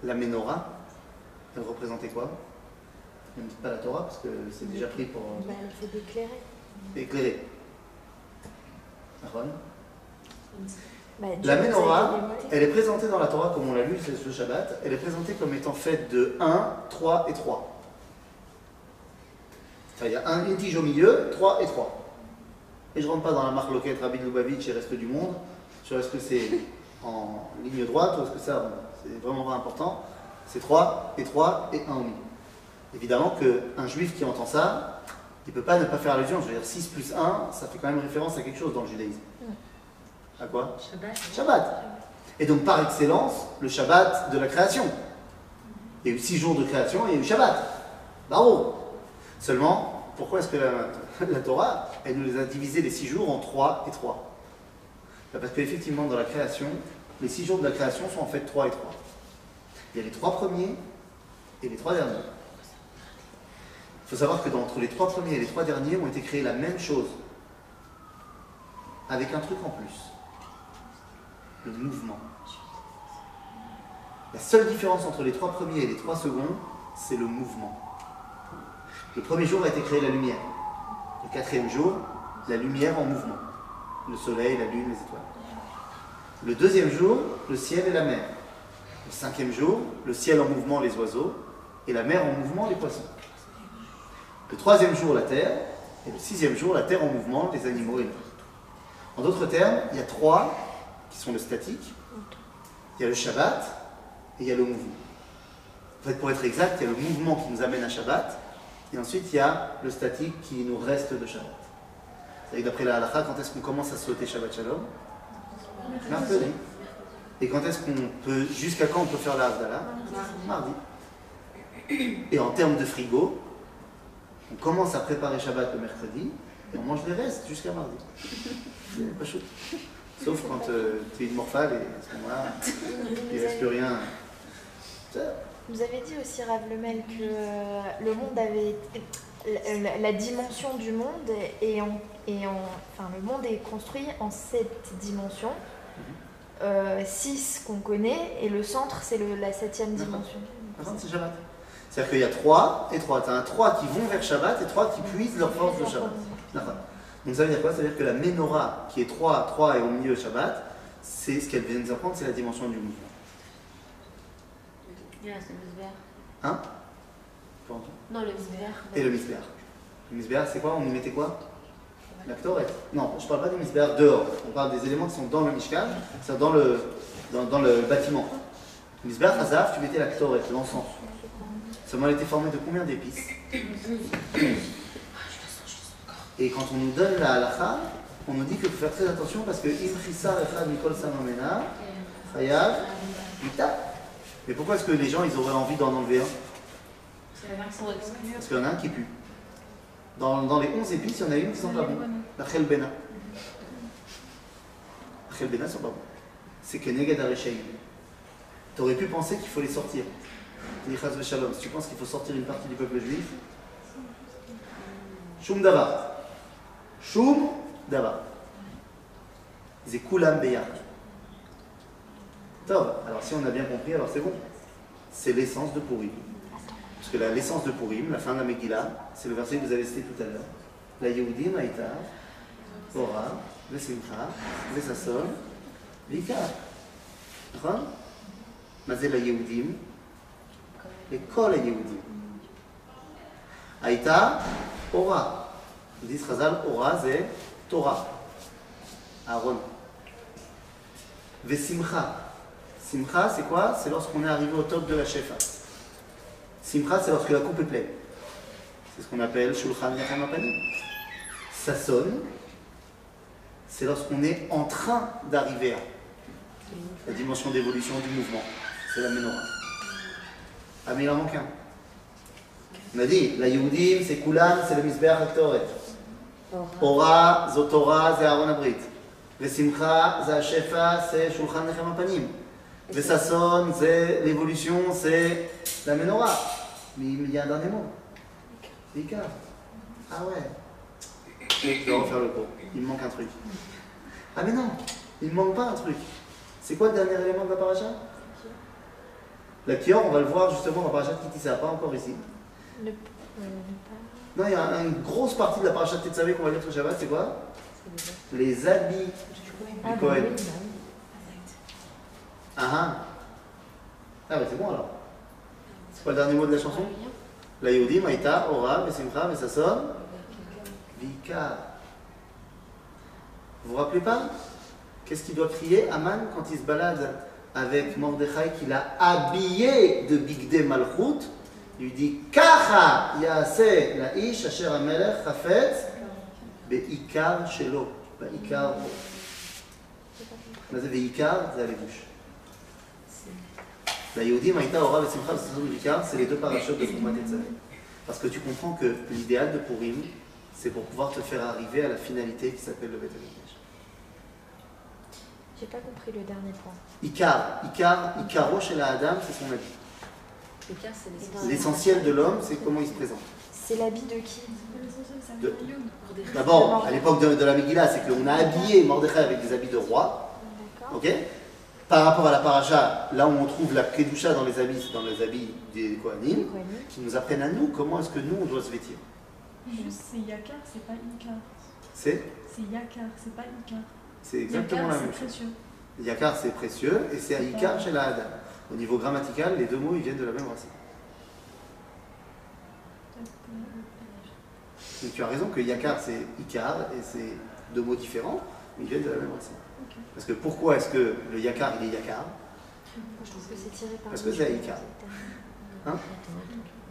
S1: La menorah, elle représentait quoi? Ne me dites pas la Torah parce que c'est déjà pris pour
S7: Bah, d'éclairer.
S1: éclairer. Aaron?
S7: Bah,
S1: La menorah, elle est présentée dans la Torah comme on l'a lu c'est ce Shabbat, elle est présentée comme étant faite de 1, 3 et 3. Enfin, il y a un, une tige au milieu, 3 et 3. Et je ne rentre pas dans la marque loquette Rabbi Lubavitch et reste du monde, sur est-ce que c'est (laughs) en ligne droite ou est-ce que ça, c'est vraiment pas important. C'est 3 et 3 et 1 au milieu. Évidemment qu'un juif qui entend ça, il ne peut pas ne pas faire allusion. Je veux dire, 6 plus 1, ça fait quand même référence à quelque chose dans le judaïsme. À quoi?
S8: Shabbat.
S1: Shabbat. Et donc par excellence, le Shabbat de la création. Il y a eu six jours de création et il y a eu Shabbat. Bravo. Seulement, pourquoi est-ce que la, (laughs) la Torah, elle nous les a divisés les six jours en trois et trois Ben, Parce qu'effectivement, dans la création, les six jours de la création sont en fait trois et trois. Il y a les trois premiers et les trois derniers. Il faut savoir que dans- entre les trois premiers et les trois derniers ont été créés la même chose, avec un truc en plus le mouvement. La seule différence entre les trois premiers et les trois seconds, c'est le mouvement. Le premier jour a été créé la lumière. Quatrième jour, la lumière en mouvement. Le soleil, la lune, les étoiles. Le deuxième jour, le ciel et la mer. Le cinquième jour, le ciel en mouvement, les oiseaux, et la mer en mouvement, les poissons. Le troisième jour, la terre, et le sixième jour, la terre en mouvement, les animaux et l'homme. En d'autres termes, il y a trois qui sont le statique, il y a le Shabbat et il y a le mouvement. En fait, pour être exact, il y a le mouvement qui nous amène à Shabbat, et ensuite il y a le statique qui nous reste de Shabbat. C'est-à-dire que d'après la halakha, quand est-ce qu'on commence à sauter Shabbat Shalom? Mercredi. Et quand est-ce qu'on peut, jusqu'à quand on peut faire la Havdalah? Mardi. Et en termes de frigo, on commence à préparer Shabbat le mercredi, et on mange les restes jusqu'à mardi. C'est pas chaud. Sauf quand tu es une morphale et à ce moment-là, il ne reste plus rien.
S7: Vous avez dit aussi, Rav Lemel, que euh, le monde avait. La, la- la dimension du monde est en, est en- Enfin, le monde est construit en sept dimensions. Euh, six qu'on connaît, et le centre, c'est le- la septième dimension.
S1: Par contre, c'est Shabbat. C'est-à-dire qu'il y a trois et trois. Tu as trois qui vont vers Shabbat et trois qui puisent leur force de Shabbat. Donc ça veut dire quoi? Ça veut dire que la menorah, qui est 3, 3 et au milieu Shabbat, c'est ce qu'elle vient de nous apprendre, c'est la dimension du mouvement.
S5: Il reste le misbère.
S1: Hein?
S5: Non, le misbère.
S1: Et le misbéar. Le c'est quoi? On y mettait quoi? La Ktoret. Non, je ne parle pas du misbéar dehors. On parle des éléments qui sont dans le Mishkan, c'est-à-dire dans le, dans, dans le bâtiment. Le Hazaf, tu mettais la Ktoret, l'encens. Seulement, elle était formée de combien d'épices? Et quand on nous donne la halakha, on nous dit qu'il faut faire très attention parce que im chisar echad mikol samamena, chayav, mita. Mais pourquoi est-ce que les gens ils auraient envie d'en enlever un Parce qu'il y en a un qui pue. Dans, dans les 11 épices, il y en a une qui sent pas bon. La chelbena. La chelbena sent pas bon. C'est que. Tu aurais pu penser qu'il faut les sortir. Si tu penses qu'il faut sortir une partie du peuple juif, Shum davar. Shum davar. C'est kulam beyar. Tov. Alors si on a bien compris, alors c'est bon. C'est l'essence de Purim, Parce que l'essence de Purim, la fin de la Megillah, c'est le verset que vous avez cité tout à l'heure. La Yehudim Aïta, Ora, Vesimcha, Vesasol, Vika. D'accord Mazé la Yehudim, et Kol la Aïta, Ora. Vous Chazal, Ora, c'est Torah. Aaron. Vesimcha. Simcha, c'est quoi? C'est lorsqu'on est arrivé au top de la Shefa. Simcha, c'est lorsque la coupe est pleine. C'est ce qu'on appelle Shulchan Yachamapani. Ça sonne, c'est lorsqu'on est en train d'arriver à la dimension d'évolution du mouvement. C'est la menorah. Ah, mais il en manque un. On a dit, la Yehudim, c'est Kulam, c'est le Misbeach Haktoret. Ora, Zotora, c'est Aaron Abrit. Vesimcha, c'est c'est Shulchan Nechem Apanim. Vesasson, c'est l'évolution, c'est la menorah. Mais il y a un dernier mot. Vika. Ah ouais. Je vais refaire le cours. Il me manque un truc. Ah mais non, il ne manque pas un truc. C'est quoi le dernier élément de la paracha? La kior, on va le voir justement dans la paracha de Kitissa, pas encore ici.
S7: Euh.
S1: Non, il y a une grosse partie de la paracha de Tetzavé qu'on va lire ce Shabbat, c'est quoi? Les habits
S7: Ah, bah
S1: Cohen.
S7: oui, bah oui.
S1: Ah ah Ah bah c'est bon alors. C'est quoi le dernier mot de la chanson ah, hein. La Yodi, Maïta, Ora, Besimcha, Besasson, Vika. Vous vous rappelez pas? Qu'est-ce qu'il doit prier Aman quand il se balade avec Mordechai qui l'a habillé de Bigdé Malchut? Il lui dit Kacha Yaase la ish asher amelech chafetz beikar shelo. Beikar. Veikar, c'est à la bouche. La Yehudim, Maïta, Ora, Vesimcha, Vikar, c'est les deux parachutes de Chokmat et Parce que tu comprends que l'idéal de Purim, c'est pour pouvoir te faire arriver à la finalité qui s'appelle le Beth
S7: J'ai pas compris le dernier point.
S1: Icar, Icar, Icaro chez la Adam, c'est son habit.
S8: L'essentiel
S1: de l'homme, c'est comment il se présente.
S7: C'est l'habit de qui?
S1: D'abord, à l'époque de, la Megillah, c'est qu'on a habillé Mordechai avec des habits de roi. Ok? Par rapport à la paracha, là où on trouve la Kedusha dans les habits, c'est dans les habits des Kohanim, qui nous apprennent à nous comment est-ce que nous, on doit se vêtir.
S3: Juste, c'est Yakar, c'est pas Ikar.
S1: C'est
S3: C'est Yakar, c'est pas Ikar.
S1: c'est exactement la
S3: Yakar,
S1: même
S3: c'est
S1: chose.
S3: précieux.
S1: Yakar, c'est précieux, et c'est Aikar chez la Adam. Au niveau grammatical, les deux mots, ils viennent de la même racine. Donc tu as raison que Yakar, c'est Ikar, et c'est deux mots différents, mais ils viennent de la même racine. Parce que pourquoi est-ce que le Yakar, il est Yakar?
S7: Je trouve que c'est tiré par
S1: Parce
S7: les
S1: que c'est
S7: cette
S1: Hein?
S7: Dernière.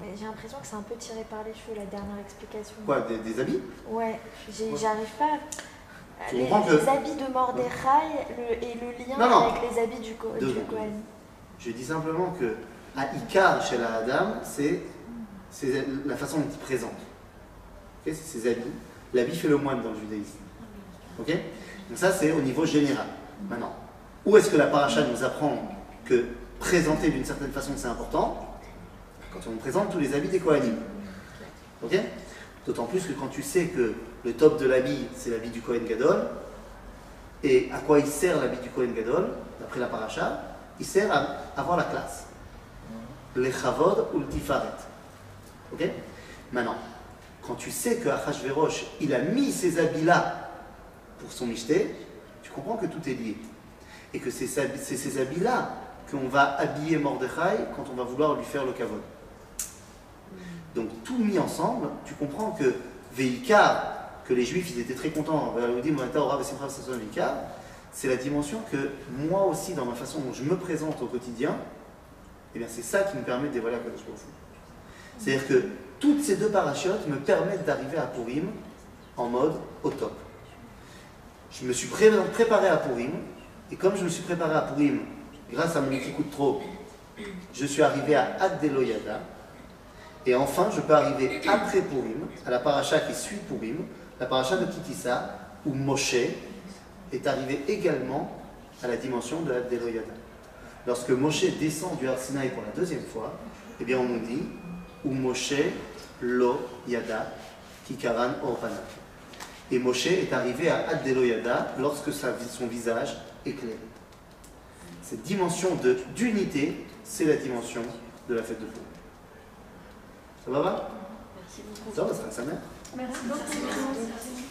S7: Ouais, J'ai l'impression que c'est un peu tiré par les cheveux la dernière explication.
S1: Quoi, des, des habits?
S7: Ouais, j'arrive pas.
S1: Tu
S7: Les,
S1: que-
S7: les habits de Mordechai le- et le lien
S1: Non, non.
S7: avec les habits du. Kohen.
S1: Je dis simplement que à Ikar chez la Adam, c'est la façon dont il présente. C'est ses habits. L'habit fait le moine dans le judaïsme. Ok? Donc ça, c'est au niveau général. Maintenant, où est-ce que la paracha nous apprend que présenter d'une certaine façon, c'est important? Quand on présente tous les habits des Kohanim. D'autant plus que quand tu sais que le top de l'habit, c'est l'habit du Kohen Gadol, et à quoi il sert l'habit du Kohen Gadol, d'après la paracha, il sert à avoir la classe. Le chavod ou le tifaret. Maintenant, quand tu sais que Achashverosh, il a mis ces habits-là pour son michté, tu comprends que tout est lié. Et que c'est ces habits-là qu'on va habiller Mordechai quand on va vouloir lui faire le kavod. Donc tout mis ensemble, tu comprends que Veikar, que les juifs étaient très contents, c'est la dimension que moi aussi, dans ma façon dont je me présente au quotidien, eh bien c'est ça qui me permet de dévoiler la Kadosh Baruch Hu. C'est-à-dire que toutes ces deux parachutes me permettent d'arriver à Purim en mode au top. Je me suis pré- préparé à Purim, et comme je me suis préparé à Purim, grâce à mon petit coup de trop, je suis arrivé à Ad-Deloyada, et enfin je peux arriver après Purim, à la paracha qui suit Purim, la paracha de Kitissa, où Moshe est arrivé également à la dimension de Ad-Deloyada. Lorsque Moshe descend du Har Sinaï pour la deuxième fois, eh bien on nous dit ou Moshe lo yada kikaran orpana. Et Moshe est arrivé à Ad-Deloyada lorsque son visage éclaire. Cette dimension de- d'unité, c'est la dimension de la fête de Purim. Ça va, va?
S8: Merci beaucoup.
S1: Ça va, ça va, sa mère
S3: Merci beaucoup.